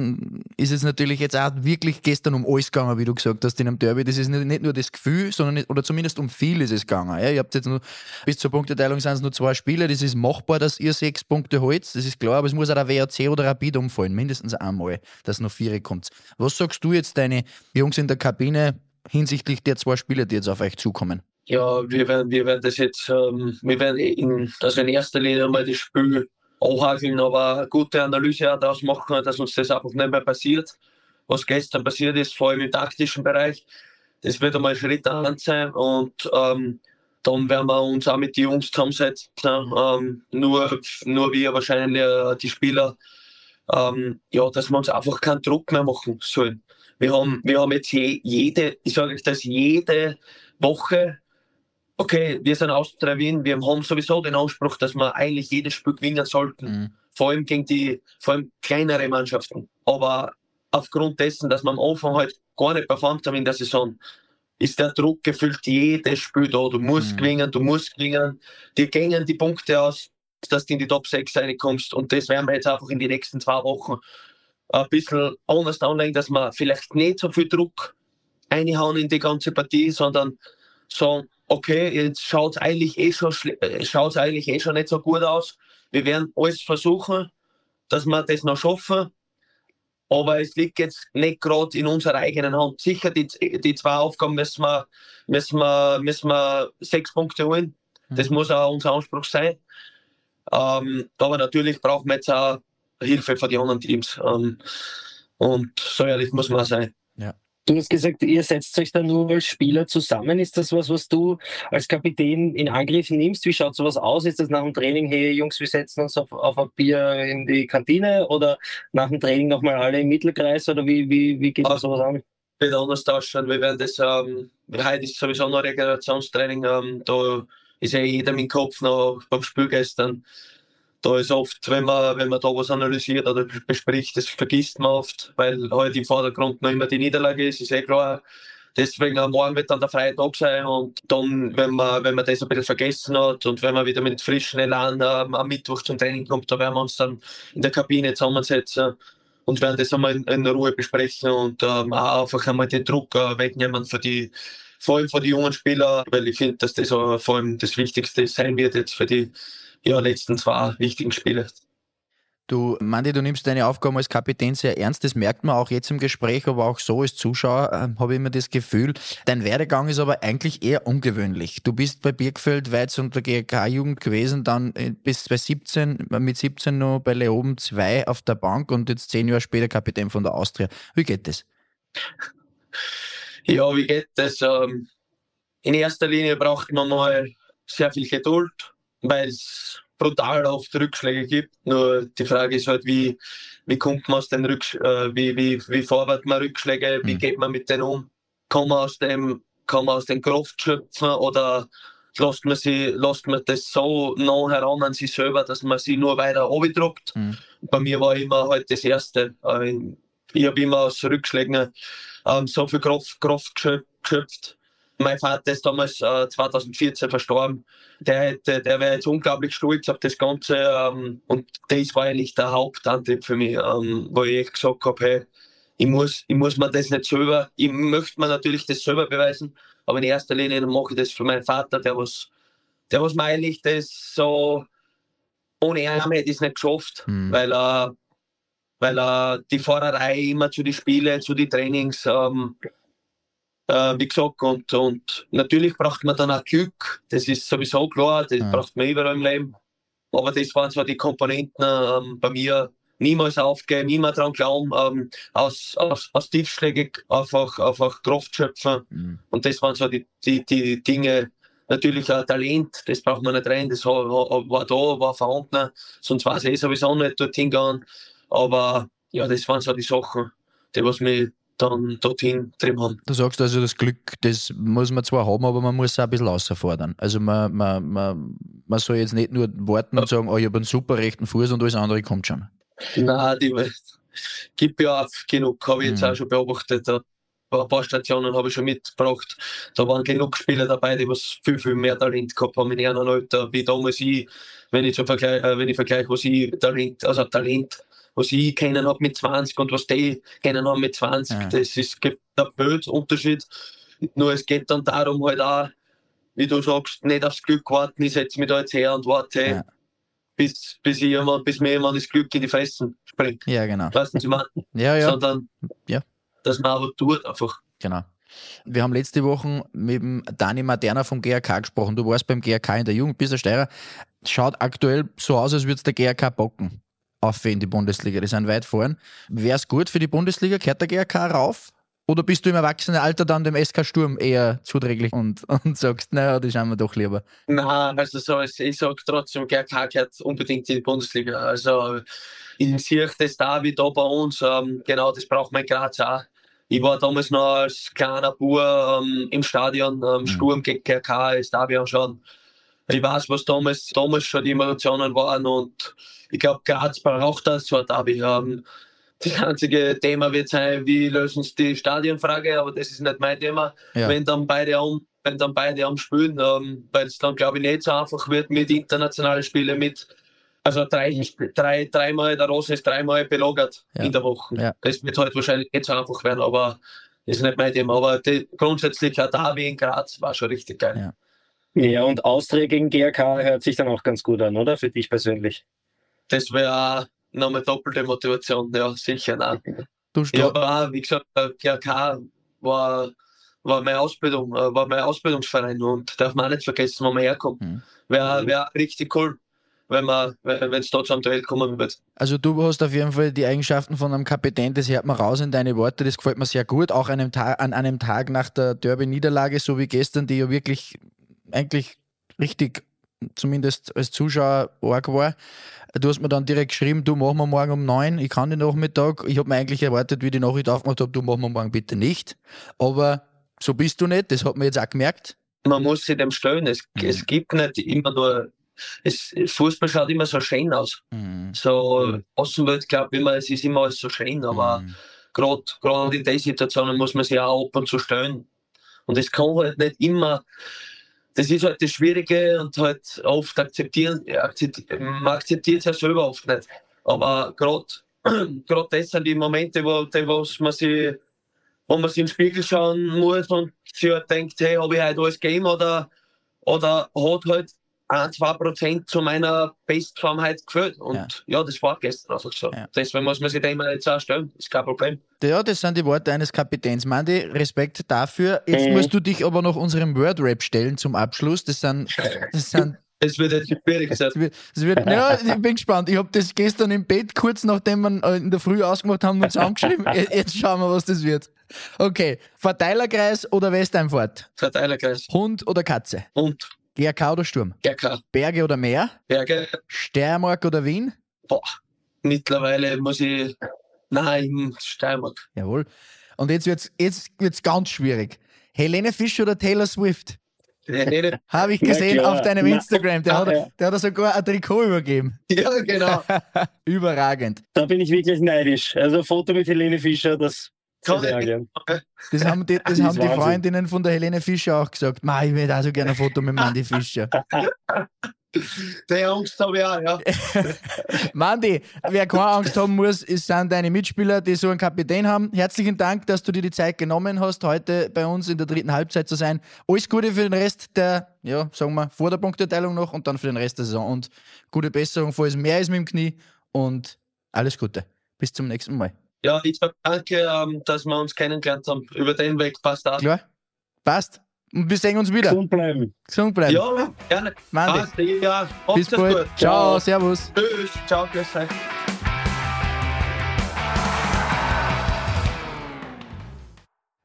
ist es natürlich jetzt auch wirklich gestern um alles gegangen, wie du gesagt hast, in einem Derby. Das ist nicht, nicht nur das Gefühl, sondern oder zumindest um viel ist es gegangen. Ja, ihr habt jetzt nur, bis zur Punkteteilung sind es nur zwei Spiele. Das ist machbar, dass ihr sechs Punkte holt. Das ist klar, aber es muss auch der WAC oder Rapid umfallen. Mindestens einmal, dass noch vier kommt. Was sagst du jetzt deine Jungs in der Kabine hinsichtlich der zwei Spieler, die jetzt auf euch zukommen? Ja, wir werden, wir werden das jetzt, ähm, wir werden in, also in erster Linie mal das Spiel anhakeln, aber eine gute Analyse daraus machen, dass uns das einfach nicht mehr passiert. Was gestern passiert ist, vor allem im taktischen Bereich, das wird einmal Schritt an sein und ähm, dann werden wir uns auch mit den Jungs zusammensetzen. Ähm, nur, nur wir wahrscheinlich äh, die Spieler, ähm, ja, dass wir uns einfach keinen Druck mehr machen sollen. Wir haben, wir haben jetzt je, jede, ich sage euch das, jede Woche, okay, wir sind Austria Wien, wir haben sowieso den Anspruch, dass wir eigentlich jedes Spiel gewinnen sollten. Mhm. Vor allem gegen die, vor allem kleinere Mannschaften. Aber aufgrund dessen, dass wir am Anfang halt gar nicht performt haben in der Saison, ist der Druck gefühlt jedes Spiel da. Du musst mhm. gewinnen, du musst gewinnen. Die gehen die Punkte aus, dass du in die Top 6 reinkommst. Und das werden wir jetzt einfach in die nächsten zwei Wochen ein bisschen anders anlegen, dass wir vielleicht nicht so viel Druck einhauen in die ganze Partie, sondern sagen, okay, jetzt schaut es eigentlich, eh schon, äh, schaut's eigentlich eh schon nicht so gut aus. Wir werden alles versuchen, dass wir das noch schaffen. Aber es liegt jetzt nicht gerade in unserer eigenen Hand. Sicher, die, die zwei Aufgaben müssen wir, müssen, wir, müssen wir sechs Punkte holen. Das mhm. muss auch unser Anspruch sein. Ähm, aber natürlich brauchen wir jetzt auch Hilfe von den anderen Teams. Ähm, und so ehrlich muss man sein. Ja. Du hast gesagt, ihr setzt euch dann nur als Spieler zusammen. Ist das was, was du als Kapitän in Angriff nimmst? Wie schaut sowas aus? Ist das nach dem Training, hey Jungs, wir setzen uns auf, auf ein Bier in die Kantine oder nach dem Training nochmal alle im Mittelkreis oder wie, wie, wie geht das sowas an? Wird anders ausschauen. Wir werden das, ähm, heute ist sowieso noch Regenerationstraining, ähm, da ist ja jeder mit dem Kopf noch beim Spiel gestern da ist oft, wenn man, wenn man da was analysiert oder bespricht, das vergisst man oft, weil halt im Vordergrund noch immer die Niederlage ist, ist eh klar. Deswegen morgen wird dann der freie Tag sein und dann, wenn man, wenn man das ein bisschen vergessen hat und wenn man wieder mit frischen Elan ähm, am Mittwoch zum Training kommt, da werden wir uns dann in der Kabine zusammensetzen und werden das einmal in, in Ruhe besprechen und ähm, auch einfach einmal den Druck äh, wegnehmen für die, vor allem für die jungen Spieler, weil ich finde, dass das vor allem das Wichtigste sein wird jetzt für die ja, letzten zwei wichtigen Spiele. Du, Mandy, du nimmst deine Aufgaben als Kapitän sehr ernst. Das merkt man auch jetzt im Gespräch, aber auch so als Zuschauer äh, habe ich immer das Gefühl. Dein Werdegang ist aber eigentlich eher ungewöhnlich. Du bist bei Birkfeld weit unter GK-Jugend gewesen, dann äh, bis bei 17, mit 17 noch bei Leoben 2 auf der Bank und jetzt zehn Jahre später Kapitän von der Austria. Wie geht das? Ja, wie geht das? Ähm, in erster Linie braucht man mal sehr viel Geduld weil es brutal oft Rückschläge gibt. Nur die Frage ist halt, wie, wie kommt man aus den Rücksch äh, wie, wie, wie verarbeitet man Rückschläge, wie mhm. geht man mit denen um? Kann man aus dem, kann man aus dem Kraft schöpfen oder lässt man, sie, lässt man das so nah heran an sich selber, dass man sie nur weiter abdruckt? Mhm. Bei mir war immer halt das Erste. Ich habe immer aus Rückschlägen ähm, so viel Kraft, Kraft geschöpft mein Vater ist damals äh, 2014 verstorben. Der, hätte, der wäre jetzt unglaublich stolz auf das Ganze. Ähm, und das war eigentlich der Hauptantrieb für mich, ähm, wo ich gesagt habe, hey, ich muss, ich muss mir das nicht selber, ich möchte mir natürlich das selber beweisen, aber in erster Linie mache ich das für meinen Vater, der was, der was meilig, das so, ohne ihn hätte ich es nicht geschafft, mhm. weil er, weil er die Fahrerei immer zu den Spielen, zu den Trainings, ähm, äh, wie gesagt, und, und natürlich braucht man dann auch Glück, das ist sowieso klar, das ja. braucht man überall im Leben. Aber das waren so die Komponenten ähm, bei mir, niemals aufgeben, immer dran glauben, ähm, aus, aus, aus Tiefschläge einfach, einfach Kraft schöpfen. Mhm. Und das waren so die, die, die Dinge, natürlich ein Talent, das braucht man nicht rein, das war, war da, war vorhanden, sonst war es eh sowieso nicht dorthin gegangen. Aber ja, das waren so die Sachen, die was mich dann dorthin drin haben. Du sagst also, das Glück, das muss man zwar haben, aber man muss es auch ein bisschen außerfordern. Also man, man, man, man soll jetzt nicht nur warten und sagen, oh, ich habe einen super rechten Fuß und alles andere kommt schon. Nein, die gibt ja auch genug, habe ich jetzt mhm. auch schon beobachtet. Ein paar Stationen habe ich schon mitgebracht. Da waren genug Spieler dabei, die was viel, viel mehr Talent gehabt haben in ihrem Alter, wie damals ich, wenn ich, zum Vergleich, äh, wenn ich vergleiche, was ich Talent, also Talent, was ich kennen habe mit 20 und was die kennen haben mit 20, ja. das ist gibt ein Unterschied. Nur es geht dann darum halt auch, wie du sagst, nicht aufs Glück warten, ich setze mich da jetzt her und warte. Ja bis, bis, jemand, bis mir jemand das Glück in die Fressen springt. Ja, genau. Weißt du, was ich Ja, ja. Sondern, ja. dass man aber tut einfach. Genau. Wir haben letzte Woche mit dem Dani Materna vom GRK gesprochen. Du warst beim GRK in der Jugend, bist der Steirer. Schaut aktuell so aus, als würde es der GRK bocken. Auf in die Bundesliga. Die sind weit vorn. Wäre es gut für die Bundesliga? Kehrt der GRK rauf? Oder bist du im Erwachsenenalter dann dem SK Sturm eher zuträglich und, und sagst, naja, das schauen wir doch lieber? Nein, also so, ich sage trotzdem, GRK gehört unbedingt in die Bundesliga. Also ich sehe das da wie da bei uns, ähm, genau das braucht man in Graz auch. Ich war damals noch als kleiner Bub ähm, im Stadion, ähm, mhm. Sturm gegen GRK, ist da anschauen. Ich weiß, was damals, damals schon die Emotionen waren und ich glaube, Graz braucht das so ein Derby. Ähm, das einzige Thema wird sein, wie lösen sie die Stadionfrage, aber das ist nicht mein Thema. Ja. Wenn dann beide am, wenn dann beide am Spielen, ähm, weil es dann glaube ich nicht so einfach wird mit internationalen Spielen, mit also drei, drei, dreimal, der Rose ist dreimal belagert ja. in der Woche. Ja. Das wird halt wahrscheinlich nicht so einfach werden, aber das ist nicht mein Thema. Aber die, grundsätzlich ja da wie in Graz war schon richtig geil. Ja. und Austria gegen GRK hört sich dann auch ganz gut an, oder? Für dich persönlich? Das wäre nochmal doppelte Motivation, ja, sicher. Nein. Du ja, aber auch, wie gesagt, GRK war, war, meine Ausbildung, äh, war mein Ausbildungsverein und darf man auch nicht vergessen, wo man herkommt. Mhm. Wäre wär richtig cool, wenn man, wenn es dort zum Duell kommen wird. Also du hast auf jeden Fall die Eigenschaften von einem Kapitän, das hört man raus in deine Worte, das gefällt mir sehr gut, auch einem an einem Tag nach der Derby-Niederlage, so wie gestern, die ja wirklich eigentlich richtig, zumindest als Zuschauer, arg war. Du hast mir dann direkt geschrieben, du machen wir morgen um neun, ich kann den Nachmittag. Ich habe mir eigentlich erwartet, wie die Nachricht aufgemacht habe, du machen wir morgen bitte nicht. Aber so bist du nicht, das hat man jetzt auch gemerkt. Man muss sich dem stellen. Es, mhm. es gibt nicht immer nur es, Fußball schaut immer so schön aus. Mhm. So mhm. Außenwelt glaubt immer, es ist immer alles so schön, aber mhm. gerade in den Situationen muss man sich auch ab und zu stellen. Und es kann halt nicht immer das ist halt das Schwierige und halt oft akzeptieren, man akzeptiert es ja selber oft nicht. Aber gerade das sind die Momente, wo, wo man sich wo man sich im Spiegel schauen muss und sich halt denkt, hey, habe ich heute alles gegeben oder, oder hat halt ein, zwei Prozent zu meiner Bestform halt gefühlt. Und ja. ja. das war gestern einfach so. Ja. Deswegen muss man sich dem jetzt auch stellen. Ist kein Problem. Ja, das sind die Worte eines Kapitäns. Mandi, Respekt dafür. Jetzt mhm. musst du dich aber noch unserem Word-Rap stellen zum Abschluss. Das sind, das sind es wird jetzt schwierig sein. Es wird, es wird, ja, ich bin gespannt. Ich habe das gestern im Bett, kurz nachdem wir äh, in der Früh ausgemacht haben, uns angeschrieben. Jetzt schauen wir, was das wird. Okay. Verteilerkreis oder Westeinfahrt? Verteilerkreis. Hund oder Katze? Hund. GRK oder Sturm? GRK. Berge oder Meer? Berge. Steiermark oder Wien? Boah, mittlerweile muss ich. Nein, Steiermark. Jawohl. Und jetzt wird es jetzt wird's ganz schwierig. Helene Fischer oder Taylor Swift? Habe ich gesehen auf deinem Instagram. Der, hat, der hat sogar ein Trikot übergeben. Ja, genau. Überragend. Da bin ich wirklich neidisch. Also ein Foto mit Helene Fischer, das das haben die, das, das haben die Freundinnen von der Helene Fischer auch gesagt. Ma, ich will auch so gerne ein Foto mit Mandy Fischer. Die Angst habe ich auch, ja. Mandy, wer keine Angst haben muss, ist, sind deine Mitspieler, die so einen Kapitän haben. Herzlichen Dank, dass du dir die Zeit genommen hast, heute bei uns in der dritten Halbzeit zu sein. Alles Gute für den Rest der, ja, sagen wir, vor der Punkteteilung noch und dann für den Rest der Saison. Und gute Besserung, falls mehr ist mit dem Knie. Und alles Gute. Bis zum nächsten Mal. Ja, ich sage danke, ähm, dass wir uns kennengelernt haben. Über den Weg passt auch. Klar? Passt. Und wir sehen uns wieder. Gesund bleiben. Gesund bleiben. Ja, gerne. Mandy. Passt, ja. Bis bald. gut. Ciao, servus. Tschüss. Ciao, grüß euch.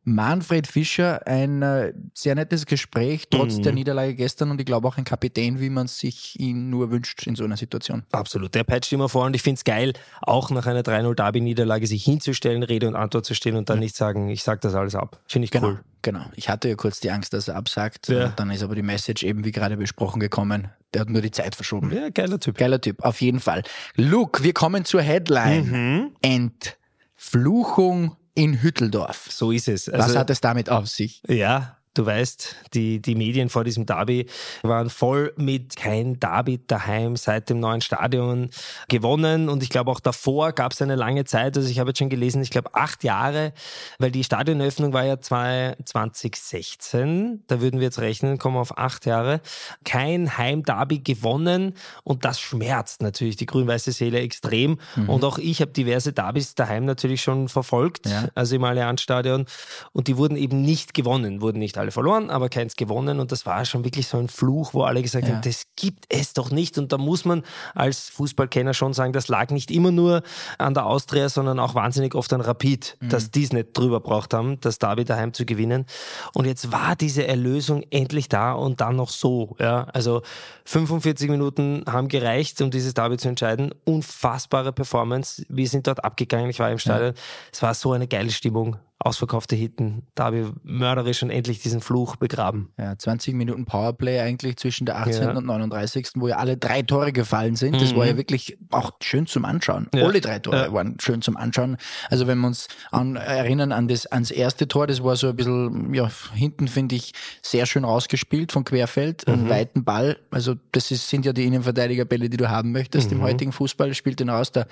Manfred Fischer, ein äh, sehr nettes Gespräch, trotz Mhm. der Niederlage gestern und ich glaube auch ein Kapitän, wie man sich ihn nur wünscht in so einer Situation. Absolut. Der peitscht immer vor und ich finde es geil, auch nach einer 3-0-Derby-Niederlage sich hinzustellen, Rede und Antwort zu stehen und dann nicht sagen, ich sag das alles ab. Finde ich Genau, cool. genau. Ich hatte ja kurz die Angst, dass er absagt. Ja. Und dann ist aber die Message eben, wie gerade besprochen, gekommen. Der hat nur die Zeit verschoben. Ja, geiler Typ. Geiler Typ, auf jeden Fall. Luke, wir kommen zur Headline. Mhm. Entfluchung in Hütteldorf. So ist es. Was Also- hat es damit auf sich? Ja, du weißt, die, die Medien vor diesem Derby waren voll mit kein Derby daheim seit dem neuen Stadion gewonnen. Und ich glaube, auch davor gab es eine lange Zeit. Also ich habe jetzt schon gelesen, ich glaube acht Jahre, weil die Stadioneröffnung war ja 2016. Da würden wir jetzt rechnen, kommen auf acht Jahre. Kein Heimderby gewonnen. Und das schmerzt natürlich die grün-weiße Seele extrem. Und auch ich habe diverse Derbys daheim natürlich schon verfolgt, Ja. also im Allianzstadion. Und die wurden eben nicht gewonnen, wurden nicht alle verloren, aber keins gewonnen. Und das war schon wirklich so ein Fluch, wo alle gesagt Ja. haben, das gibt es doch nicht. Und da muss man als Fußballkenner schon sagen, das lag nicht immer nur an der Austria, sondern auch wahnsinnig oft an Rapid, dass die es nicht drüber braucht haben, das Derby daheim zu gewinnen. Und jetzt war diese Erlösung endlich da und dann noch so. Ja? Also 45 Minuten haben gereicht, um dieses Derby zu entscheiden. Unfassbare Performance. Wir sind dort abgegangen, ich war im Stadion. Es war so eine geile Stimmung. Ausverkaufte Hitten, Derby mörderisch und endlich diesen Fluch begraben. Ja, 20 Minuten Powerplay eigentlich zwischen der 18. Ja. und 39. wo ja alle drei Tore gefallen sind. Das Mhm. war ja wirklich auch schön zum Anschauen. Ja. Alle drei Tore Ja. waren schön zum Anschauen. Also wenn wir uns an, erinnern an das, ans erste Tor, das war so ein bisschen, ja, hinten finde ich sehr schön rausgespielt von Querfeld, einen weiten Ball. Also das ist, sind ja die Innenverteidigerbälle, die du haben möchtest im heutigen Fußball. Spielt den raus, der,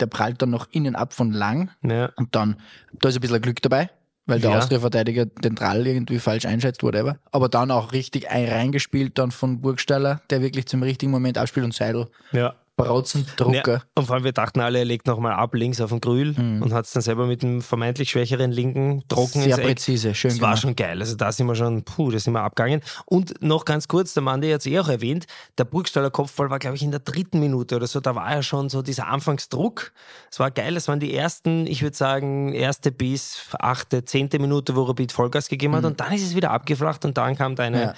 der prallt dann noch innen ab von lang. Und dann, da ist ein bisschen Glück dabei, weil der Ja. Austria-Verteidiger den Trall irgendwie falsch einschätzt, whatever. Aber dann auch richtig ein reingespielt, dann von Burgstaller, der wirklich zum richtigen Moment abspielt und Seidel. ja. Bratzen, Drucker. Ja, und vor allem, wir dachten alle, er legt nochmal ab links auf den Grül und hat es dann selber mit dem vermeintlich schwächeren linken trocken Sehr ins Eck. präzise, schön Das war gemacht. schon geil. Also da sind wir schon, puh, da sind wir abgegangen. Und noch ganz kurz, der Mann, der hat es eh auch erwähnt, der Burgstaller Kopfball war, glaube ich, in der dritten Minute oder so. Da war ja schon so dieser Anfangsdruck. Es war geil. Das waren die ersten, ich würde sagen, erste bis achte, zehnte Minute, wo Rapid Vollgas gegeben hat. Und dann ist es wieder abgeflacht und dann kam deine, Mhm. Ja.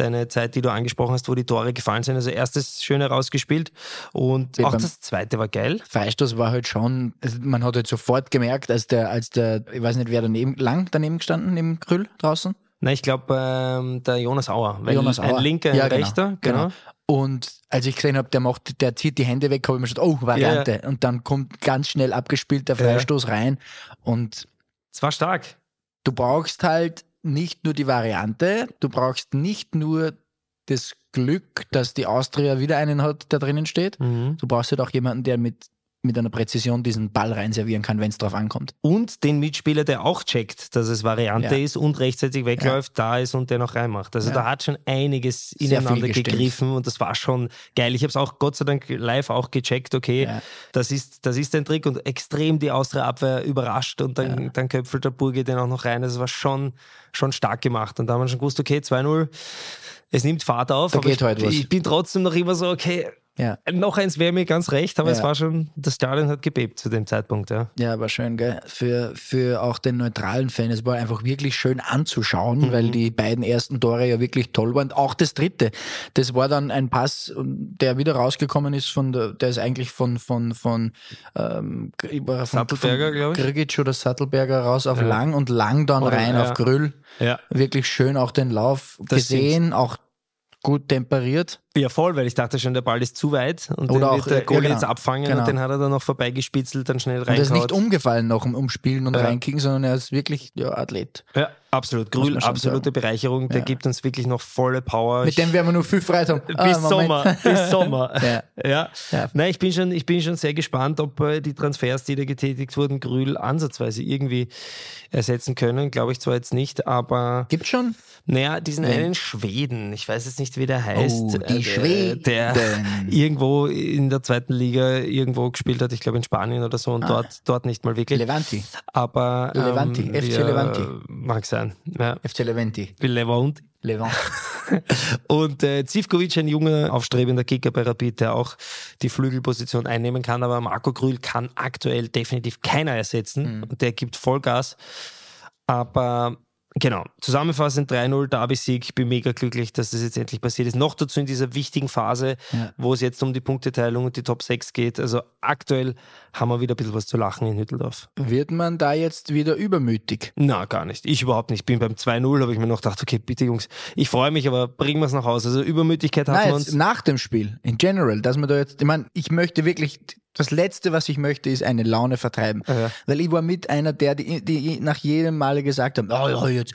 Deine Zeit, die du angesprochen hast, wo die Tore gefallen sind. Also erstes schön herausgespielt. Und Wie auch das zweite war geil. Freistoß war halt schon, also man hat halt sofort gemerkt, als der, als der, ich weiß nicht, wer daneben, lang daneben gestanden, neben Grüll draußen. Nein, ich glaube, ähm, der Jonas Auer. Jonas Auer. Ein linker, ein Ja, genau, rechter. Genau. Und als ich gesehen habe, der macht, der zieht die Hände weg, habe ich mir gedacht, oh, Variante. Und dann kommt ganz schnell abgespielt der Freistoß rein. Und Es war stark. du brauchst halt nicht nur die Variante, du brauchst nicht nur das Glück, dass die Austria wieder einen hat, der drinnen steht. Mhm. Du brauchst halt auch jemanden, der mit, mit einer Präzision diesen Ball reinservieren kann, wenn es drauf ankommt. Und den Mitspieler, der auch checkt, dass es Variante Ja. ist und rechtzeitig wegläuft, da ist und der noch reinmacht. Also Ja. da hat schon einiges Sehr ineinander gegriffen und das war schon geil. Ich habe es auch Gott sei Dank live auch gecheckt, okay, Ja. das, ist, das ist ein Trick und extrem die Austria-Abwehr überrascht und dann, dann köpfelt der Burgi den auch noch rein. Das war schon, schon stark gemacht. Und da haben wir schon gewusst, okay, 2-0, es nimmt Fahrt auf, Da aber geht ich, was. ich bin trotzdem noch immer so, okay, Ja. noch eins wäre mir ganz recht, aber es Ja. war schon, das Stadion hat gebebt zu dem Zeitpunkt, ja. Ja, war schön, gell? Für, für auch den neutralen Fan. Es war einfach wirklich schön anzuschauen, weil die beiden ersten Tore ja wirklich toll waren. Auch das dritte. Das war dann ein Pass, der wieder rausgekommen ist von der, der ist eigentlich von, von, von, ähm, von Sattelberger, glaub ich. Grigic oder Sattelberger raus auf Ja. Lang und Lang dann Oder- rein auf Grüll. Ja. Wirklich schön auch den Lauf Das gesehen, auch gut temperiert. Ja, voll, weil ich dachte schon, der Ball ist zu weit und Oder den auch, wird der ja, Goalie genau. jetzt abfangen Genau. und den hat er dann noch vorbeigespitzelt, dann schnell Und er ist nicht umgefallen nach dem Umspielen und Ja. reinkicken, sondern er ist wirklich ja, Athlet. Ja, absolut. Schon absolute sagen. Bereicherung. Der Ja. gibt uns wirklich noch volle Power. Mit dem werden wir nur viel haben. bis Ah. Sommer. Bis Sommer. Ja. Ja. Ja. Nein, ich bin schon, ich bin schon sehr gespannt, ob äh, die Transfers, die da getätigt wurden, Grül ansatzweise irgendwie ersetzen können. Glaube ich zwar jetzt nicht, aber Gibt schon? Naja, diesen Wen? einen Schweden, ich weiß jetzt nicht, wie der heißt. Oh, die äh, Schweden. Der irgendwo in der zweiten Liga irgendwo gespielt hat, ich glaube in Spanien oder so und Ah. dort, dort nicht mal wirklich. Levanti. aber ähm, Levanti, FC Levanti. Mag sein. Ja. FC Leventi. Wie Levant. Und äh, Zivkovic, ein junger, aufstrebender Kicker bei Rapid, der auch die Flügelposition einnehmen kann. Aber Marco Grül kann aktuell definitiv keiner ersetzen. Mhm. Der gibt Vollgas. Aber genau, zusammenfassend 3-0 Derby-Sieg. Ich bin mega glücklich, dass das jetzt endlich passiert ist. Noch dazu in dieser wichtigen Phase, Ja. wo es jetzt um die Punkteteilung und die Top 6 geht. Also aktuell haben wir wieder ein bisschen was zu lachen in Hütteldorf. Wird man da jetzt wieder übermütig? Na, gar nicht. Ich überhaupt nicht. Bin beim 2-0, habe ich mir noch gedacht, okay, bitte Jungs, ich freue mich, aber bringen wir es nach Hause. Also Übermütigkeit man jetzt uns. nach dem Spiel, in general, dass man da jetzt, ich meine, ich möchte wirklich, das Letzte, was ich möchte, ist eine Laune vertreiben. Ja. Weil ich war mit einer der, die, die nach jedem Male gesagt haben, oh, ja, jetzt,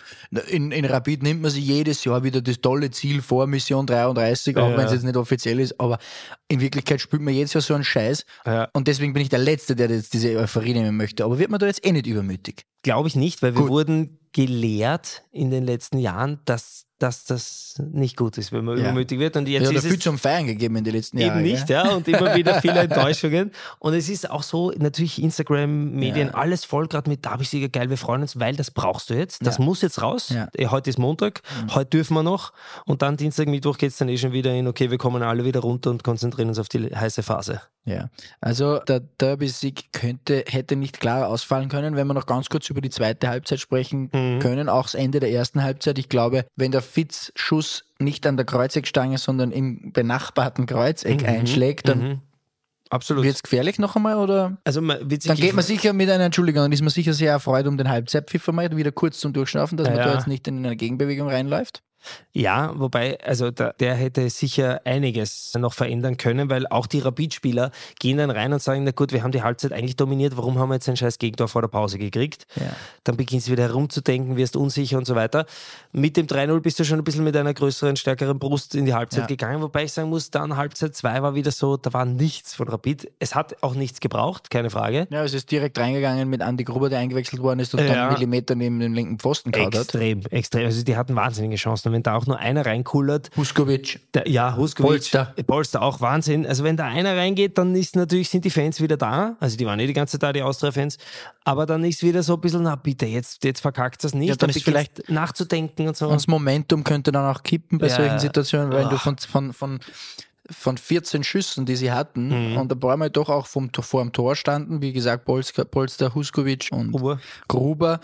in, in Rapid nimmt man sich jedes Jahr wieder das tolle Ziel vor, Mission 33, auch Ja. wenn es jetzt nicht offiziell ist, aber in Wirklichkeit spielt man jedes Jahr so einen Scheiß Ja. und deswegen bin ich der Letzte, der jetzt diese Euphorie nehmen möchte. Aber wird man da jetzt eh nicht übermütig? Glaube ich nicht, weil wir Gut. wurden gelehrt in den letzten Jahren, dass, dass das nicht gut ist, wenn man Ja. übermütig wird. Und jetzt Ja, da ist viel zum Feiern gegeben in den letzten eben Jahren. nicht, gell? ja, und immer wieder viele Enttäuschungen. Und es ist auch so, natürlich Instagram, Medien, Ja. alles voll gerade mit Derby-Sieger, geil, wir freuen uns, weil das brauchst du jetzt. Das muss jetzt raus. Eh, Heute ist Montag, heute dürfen wir noch. Und dann Dienstag, Mittwoch geht es dann eh schon wieder in, okay, wir kommen alle wieder runter und konzentrieren uns auf die heiße Phase. Ja, also der Derby-Sieg könnte, hätte nicht klarer ausfallen können, wenn wir noch ganz kurz über die zweite Halbzeit sprechen Mhm. können, auch das Ende der ersten Halbzeit. Ich glaube, wenn der Fitz-Schuss nicht an der Kreuzeckstange, sondern im benachbarten Kreuzeck Mhm. einschlägt, dann Mhm. Absolut. wird es gefährlich noch einmal oder? also man wird Dann geht man sicher mit einer Entschuldigung, dann ist man sicher sehr erfreut um den Halbzeitpfiff einmal, wieder kurz zum Durchschnaufen, dass man Ja. da jetzt nicht in eine Gegenbewegung reinläuft. Ja, wobei, also der, der hätte sicher einiges noch verändern können, weil auch die Rapid-Spieler gehen dann rein und sagen, na gut, wir haben die Halbzeit eigentlich dominiert, warum haben wir jetzt ein scheiß Gegentor vor der Pause gekriegt? Ja. Dann beginnst du wieder herumzudenken, wirst unsicher und so weiter. Mit dem 3-0 bist du schon ein bisschen mit einer größeren, stärkeren Brust in die Halbzeit Ja. gegangen, wobei ich sagen muss, dann Halbzeit 2 war wieder so, da war nichts von Rapid. Es hat auch nichts gebraucht, keine Frage. Ja, es ist direkt reingegangen mit Andy Gruber, der eingewechselt worden ist und dann Ja. einen Millimeter neben dem linken Pfosten gehauen. Extrem, extrem. Also die hatten wahnsinnige Chancen. Wenn da auch nur einer reinkullert, Huskovic. Der, ja, Huskovic. Polster. Polster auch Wahnsinn. Also wenn da einer reingeht, dann ist natürlich, sind die Fans wieder da. Also die waren eh die ganze Zeit da, die Austria-Fans. Aber dann ist wieder so ein bisschen, na bitte, jetzt, jetzt verkackt das nicht. Ja, dann ist beginnst nachzudenken und so. Und das Momentum könnte dann auch kippen bei Ja. solchen Situationen, wenn du Ah. von, von, von, von 14 Schüssen, die sie hatten, Mhm. und ein paar Mal doch auch vom, vor dem Tor standen, wie gesagt, Polska, Polster, Huskovic und Gruber. Gruber.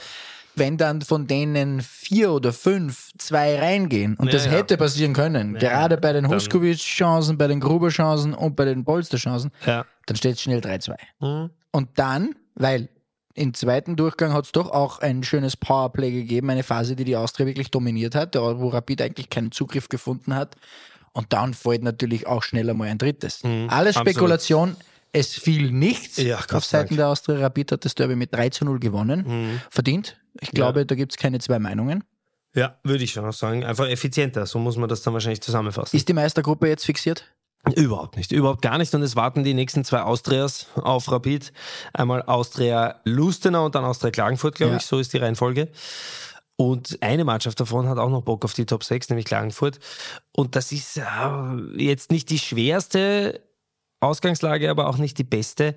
Wenn dann von denen vier oder fünf zwei reingehen, und Ja, das ja. hätte passieren können, gerade bei den Huskovic-Chancen, bei den Gruber-Chancen und bei den Polster-Chancen, Ja. dann steht es schnell 3-2. Mhm. Und dann, weil im zweiten Durchgang hat es doch auch ein schönes Powerplay gegeben, eine Phase, die die Austria wirklich dominiert hat, wo Rapid eigentlich keinen Zugriff gefunden hat. Und dann fällt natürlich auch schneller mal ein drittes. Mhm, Alles absolut. Spekulation. Es fiel nichts. Ja, Auf sei Seiten der Austria Rapid hat das Derby mit 3 zu 0 gewonnen. Mhm. Verdient. Ich glaube, da gibt es keine zwei Meinungen. Ja, würde ich schon auch sagen. Einfach effizienter. So muss man das dann wahrscheinlich zusammenfassen. Ist die Meistergruppe jetzt fixiert? Überhaupt nicht, überhaupt gar nicht. Und es warten die nächsten zwei Austrias auf Rapid. Einmal Austria Lustenau und dann Austria Klagenfurt, glaube Ja. ich. So ist die Reihenfolge. Und eine Mannschaft davon hat auch noch Bock auf die Top 6, nämlich Klagenfurt. Und das ist äh, jetzt nicht die schwerste Ausgangslage, aber auch nicht die beste.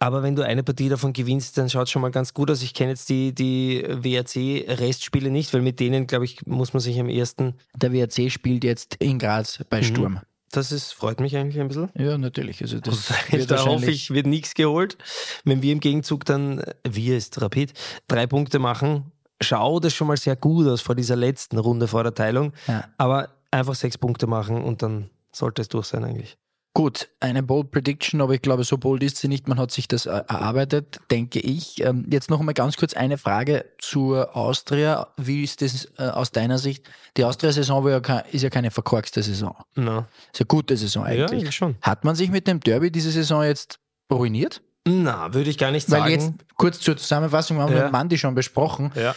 Aber wenn du eine Partie davon gewinnst, dann schaut schon mal ganz gut aus. Ich kenne jetzt die, die WRC-Restspiele nicht, weil mit denen, glaube ich, muss man sich am ersten. Der WRC spielt jetzt in Graz bei Mhm. Sturm. Das ist, freut mich eigentlich ein bisschen. Ja, natürlich. Also das da hoffe ich, wird nichts geholt. Wenn wir im Gegenzug dann, wir ist Rapid, drei Punkte machen, schaut es schon mal sehr gut aus vor dieser letzten Runde vor der Teilung. Ja. Aber einfach sechs Punkte machen und dann sollte es durch sein eigentlich. Gut, eine Bold Prediction, aber ich glaube, so bold ist sie nicht. Man hat sich das erarbeitet, denke ich. Ähm, jetzt noch einmal ganz kurz eine Frage zur Austria. Wie ist das äh, aus deiner Sicht? Die Austria-Saison ist ja keine verkorkste Saison. No. Ist eine gute Saison eigentlich. Ja, schon. Hat man sich mit dem Derby diese Saison jetzt ruiniert? Na, würde ich gar nicht sagen. Weil jetzt kurz zur Zusammenfassung, wir haben ja. mit Mandy schon besprochen. Ja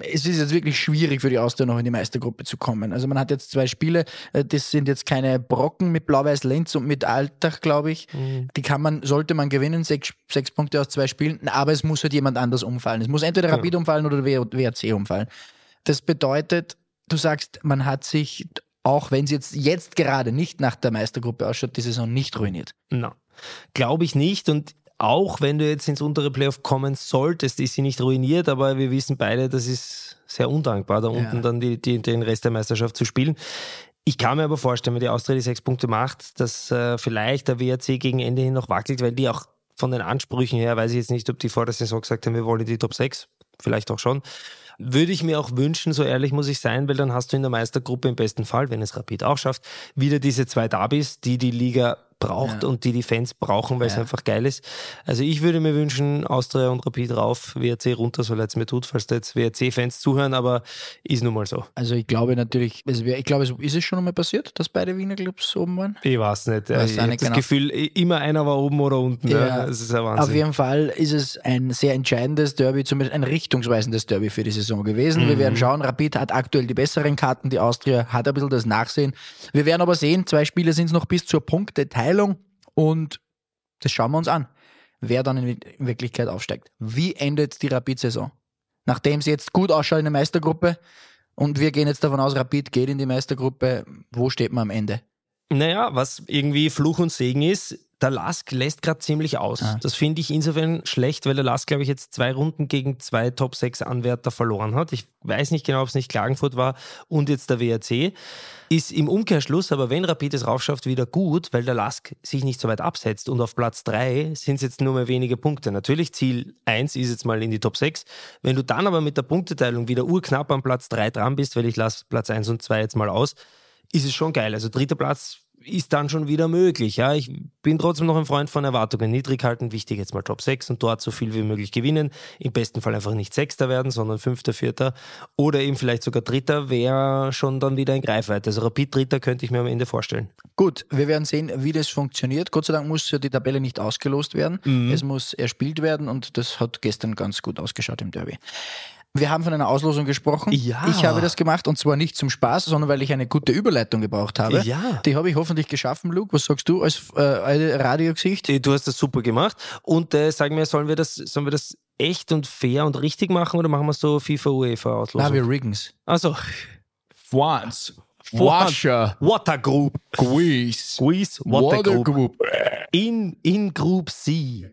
es ist jetzt wirklich schwierig für die Austria noch in die Meistergruppe zu kommen. Also man hat jetzt zwei Spiele, äh, das sind jetzt keine Brocken mit Blau-Weiß Lenz und mit Altach, glaube ich. Mhm. Die kann man, sollte man gewinnen, sechs, sechs Punkte aus zwei Spielen, aber es muss halt jemand anders umfallen. Es muss entweder Rapid ja. umfallen oder WRC umfallen. Das bedeutet, du sagst, man hat sich, auch wenn es jetzt, jetzt gerade nicht nach der Meistergruppe ausschaut, die Saison nicht ruiniert. No. Glaube ich nicht. Und auch wenn du jetzt ins untere Playoff kommen solltest, ist sie nicht ruiniert, aber wir wissen beide, das ist sehr undankbar, da unten ja. dann die, die, den Rest der Meisterschaft zu spielen. Ich kann mir aber vorstellen, wenn die Austria die sechs Punkte macht, dass äh, vielleicht der WRC gegen Ende hin noch wackelt, weil die auch von den Ansprüchen her, weiß ich jetzt nicht, ob die vor der Saison gesagt haben, wir wollen die Top 6, vielleicht auch schon. Würde ich mir auch wünschen, so ehrlich muss ich sein, weil dann hast du in der Meistergruppe im besten Fall, wenn es Rapid auch schafft, wieder diese zwei Derbys, die die Liga braucht ja. und die die Fans brauchen, weil ja. es einfach geil ist. Also ich würde mir wünschen, Austria und Rapid rauf, WRC runter, so leid es mir tut, falls da jetzt WRC-Fans zuhören, aber ist nun mal so. Also ich glaube natürlich, also ich glaube, ist es schon einmal passiert, dass beide Wiener Clubs oben waren? Ich weiß nicht. Weiß ich habe das genau. Gefühl, immer einer war oben oder unten. Ja. ja. Das ist ein Wahnsinn. Auf jeden Fall ist es ein sehr entscheidendes Derby, zumindest ein richtungsweisendes Derby für die Saison gewesen. Mhm. Wir werden schauen, Rapid hat aktuell die besseren Karten, die Austria hat ein bisschen das Nachsehen. Wir werden aber sehen, zwei Spiele sind es noch bis zur Punkteteilung. Teilung und das schauen wir uns an, wer dann in Wirklichkeit aufsteigt. Wie endet die Rapid-Saison? Nachdem sie jetzt gut ausschaut in der Meistergruppe und wir gehen jetzt davon aus, Rapid geht in die Meistergruppe, wo steht man am Ende? Naja, was irgendwie Fluch und Segen ist, der Lask lässt gerade ziemlich aus. Ah. Das finde ich insofern schlecht, weil der Lask, glaube ich, jetzt zwei Runden gegen zwei Top-6-Anwärter verloren hat. Ich weiß nicht genau, ob es nicht Klagenfurt war und jetzt der WRC. Ist im Umkehrschluss aber, wenn Rapid es raufschafft, wieder gut, weil der Lask sich nicht so weit absetzt und auf Platz drei sind es jetzt nur mehr wenige Punkte. Natürlich, Ziel eins ist jetzt mal in die Top 6. Wenn du dann aber mit der Punkteteilung wieder urknapp am Platz drei dran bist, weil ich lasse Platz eins und zwei jetzt mal aus, ist es schon geil. Also dritter Platz ist dann schon wieder möglich. Ja, ich bin trotzdem noch ein Freund von Erwartungen niedrig halten. Wichtig jetzt mal Top 6 und dort so viel wie möglich gewinnen. Im besten Fall einfach nicht Sechster werden, sondern Fünfter, Vierter oder eben vielleicht sogar Dritter wäre schon dann wieder ein Greifweite. Also Rapid Dritter könnte ich mir am Ende vorstellen. Gut, wir werden sehen, wie das funktioniert. Gott sei Dank muss ja die Tabelle nicht ausgelost werden. Mhm. Es muss erspielt werden und das hat gestern ganz gut ausgeschaut im Derby. Wir haben von einer Auslosung gesprochen. Ja. Ich habe das gemacht und zwar nicht zum Spaß, sondern weil ich eine gute Überleitung gebraucht habe. Ja. Die habe ich hoffentlich geschaffen, Luke. Was sagst du als äh, Radiogesicht? Du hast das super gemacht. Und äh, sagen wir, sollen wir das, sollen wir das echt und fair und richtig machen oder machen wir so FIFA UEFA Auslosung? Na, wir riggen's. Also France. Washer. Water Group. Quiz. Quiz. Water, Water Group. Group. In, in Group C.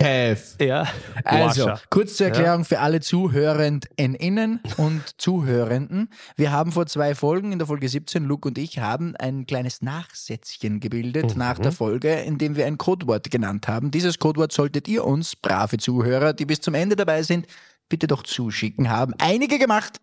Have. Ja. Also, kurz zur Erklärung für alle ZuhörendInnen und Zuhörenden. Wir haben vor zwei Folgen, in der Folge 17, Luke und ich, haben ein kleines Nachsätzchen gebildet mhm. nach der Folge, in dem wir ein Codewort genannt haben. Dieses Codewort solltet ihr uns, brave Zuhörer, die bis zum Ende dabei sind, bitte doch zuschicken haben. Einige gemacht.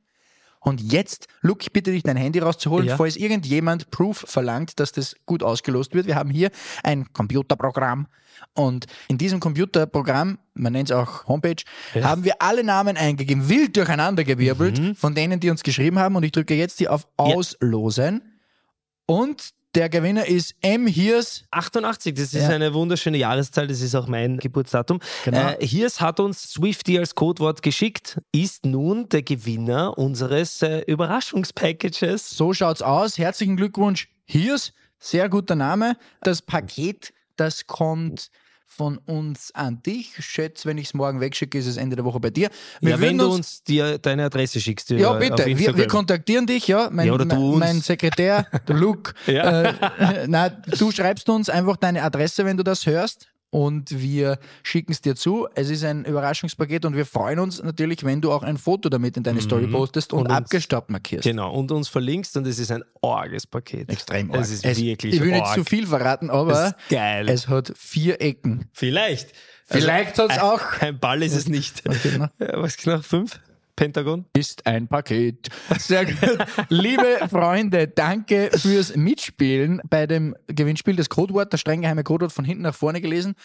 Und jetzt, Luke, ich bitte dich, dein Handy rauszuholen, ja. falls irgendjemand Proof verlangt, dass das gut ausgelost wird. Wir haben hier ein Computerprogramm. Und in diesem Computerprogramm, man nennt es auch Homepage, ja. haben wir alle Namen eingegeben, wild durcheinandergewirbelt mhm. von denen, die uns geschrieben haben. Und ich drücke jetzt hier auf Auslosen. Ja. Und der Gewinner ist M. Hiers. 88, das ist ja. eine wunderschöne Jahreszahl, das ist auch mein Geburtsdatum. Genau. Äh, Hiers hat uns Swifty als Codewort geschickt, ist nun der Gewinner unseres äh, Überraschungspackages. So schaut's aus. Herzlichen Glückwunsch, Hiers. Sehr guter Name. Das Paket, das kommt von uns an dich. Schätze, wenn ich es morgen wegschicke, ist es Ende der Woche bei dir. Wir ja, wenn du uns dir deine Adresse schickst. Ja, bitte. Wir, wir, kontaktieren dich, ja. Mein, ja, oder du uns. mein Sekretär, der Luke. ja. äh, na, du schreibst uns einfach deine Adresse, wenn du das hörst und wir schicken es dir zu. Es ist ein Überraschungspaket und wir freuen uns natürlich, wenn du auch ein Foto damit in deine Story mhm. postest und, und abgestaubt markierst. Genau, und uns verlinkst und es ist ein orges Paket. Extrem org. Es ist es, wirklich Ich will org. nicht zu viel verraten, aber geil. es hat vier Ecken. Vielleicht. Vielleicht also, hat es auch. Ein Ball ist es nicht. Was genau? Ja, was genau? Fünf? Pentagon? Ist ein Paket. Sehr gut. Liebe Freunde, danke fürs Mitspielen bei dem Gewinnspiel. Das Codewort, das streng geheime Codewort von hinten nach vorne gelesen.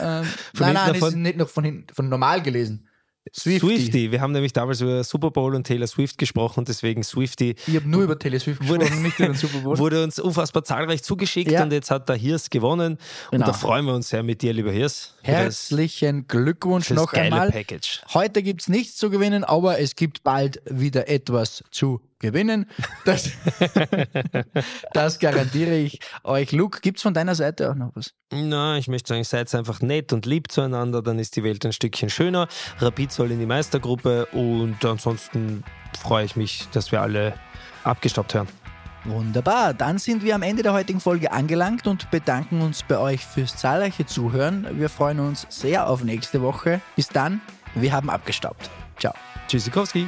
Ähm, nein, nein, ist nicht noch von hinten, von normal gelesen. Swifty. Swifty. Wir haben nämlich damals über Super Bowl und Taylor Swift gesprochen, deswegen Swifty. Ich habe nur über Taylor Swift gesprochen, wurde, nicht über den Super Bowl. Wurde uns unfassbar zahlreich zugeschickt ja. und jetzt hat der Hirs gewonnen. Genau. Und da freuen wir uns sehr mit dir, lieber Hirs. Herzlichen Glückwunsch noch einmal. Package. Heute gibt es nichts zu gewinnen, aber es gibt bald wieder etwas zu gewinnen. Das, das garantiere ich euch. Luke, gibt es von deiner Seite auch noch was? Na, ich möchte sagen, seid einfach nett und lieb zueinander, dann ist die Welt ein Stückchen schöner. Rapid soll in die Meistergruppe und ansonsten freue ich mich, dass wir alle abgestoppt hören. Wunderbar, dann sind wir am Ende der heutigen Folge angelangt und bedanken uns bei euch fürs zahlreiche Zuhören. Wir freuen uns sehr auf nächste Woche. Bis dann, wir haben abgestaubt. Ciao. Tschüssikowski.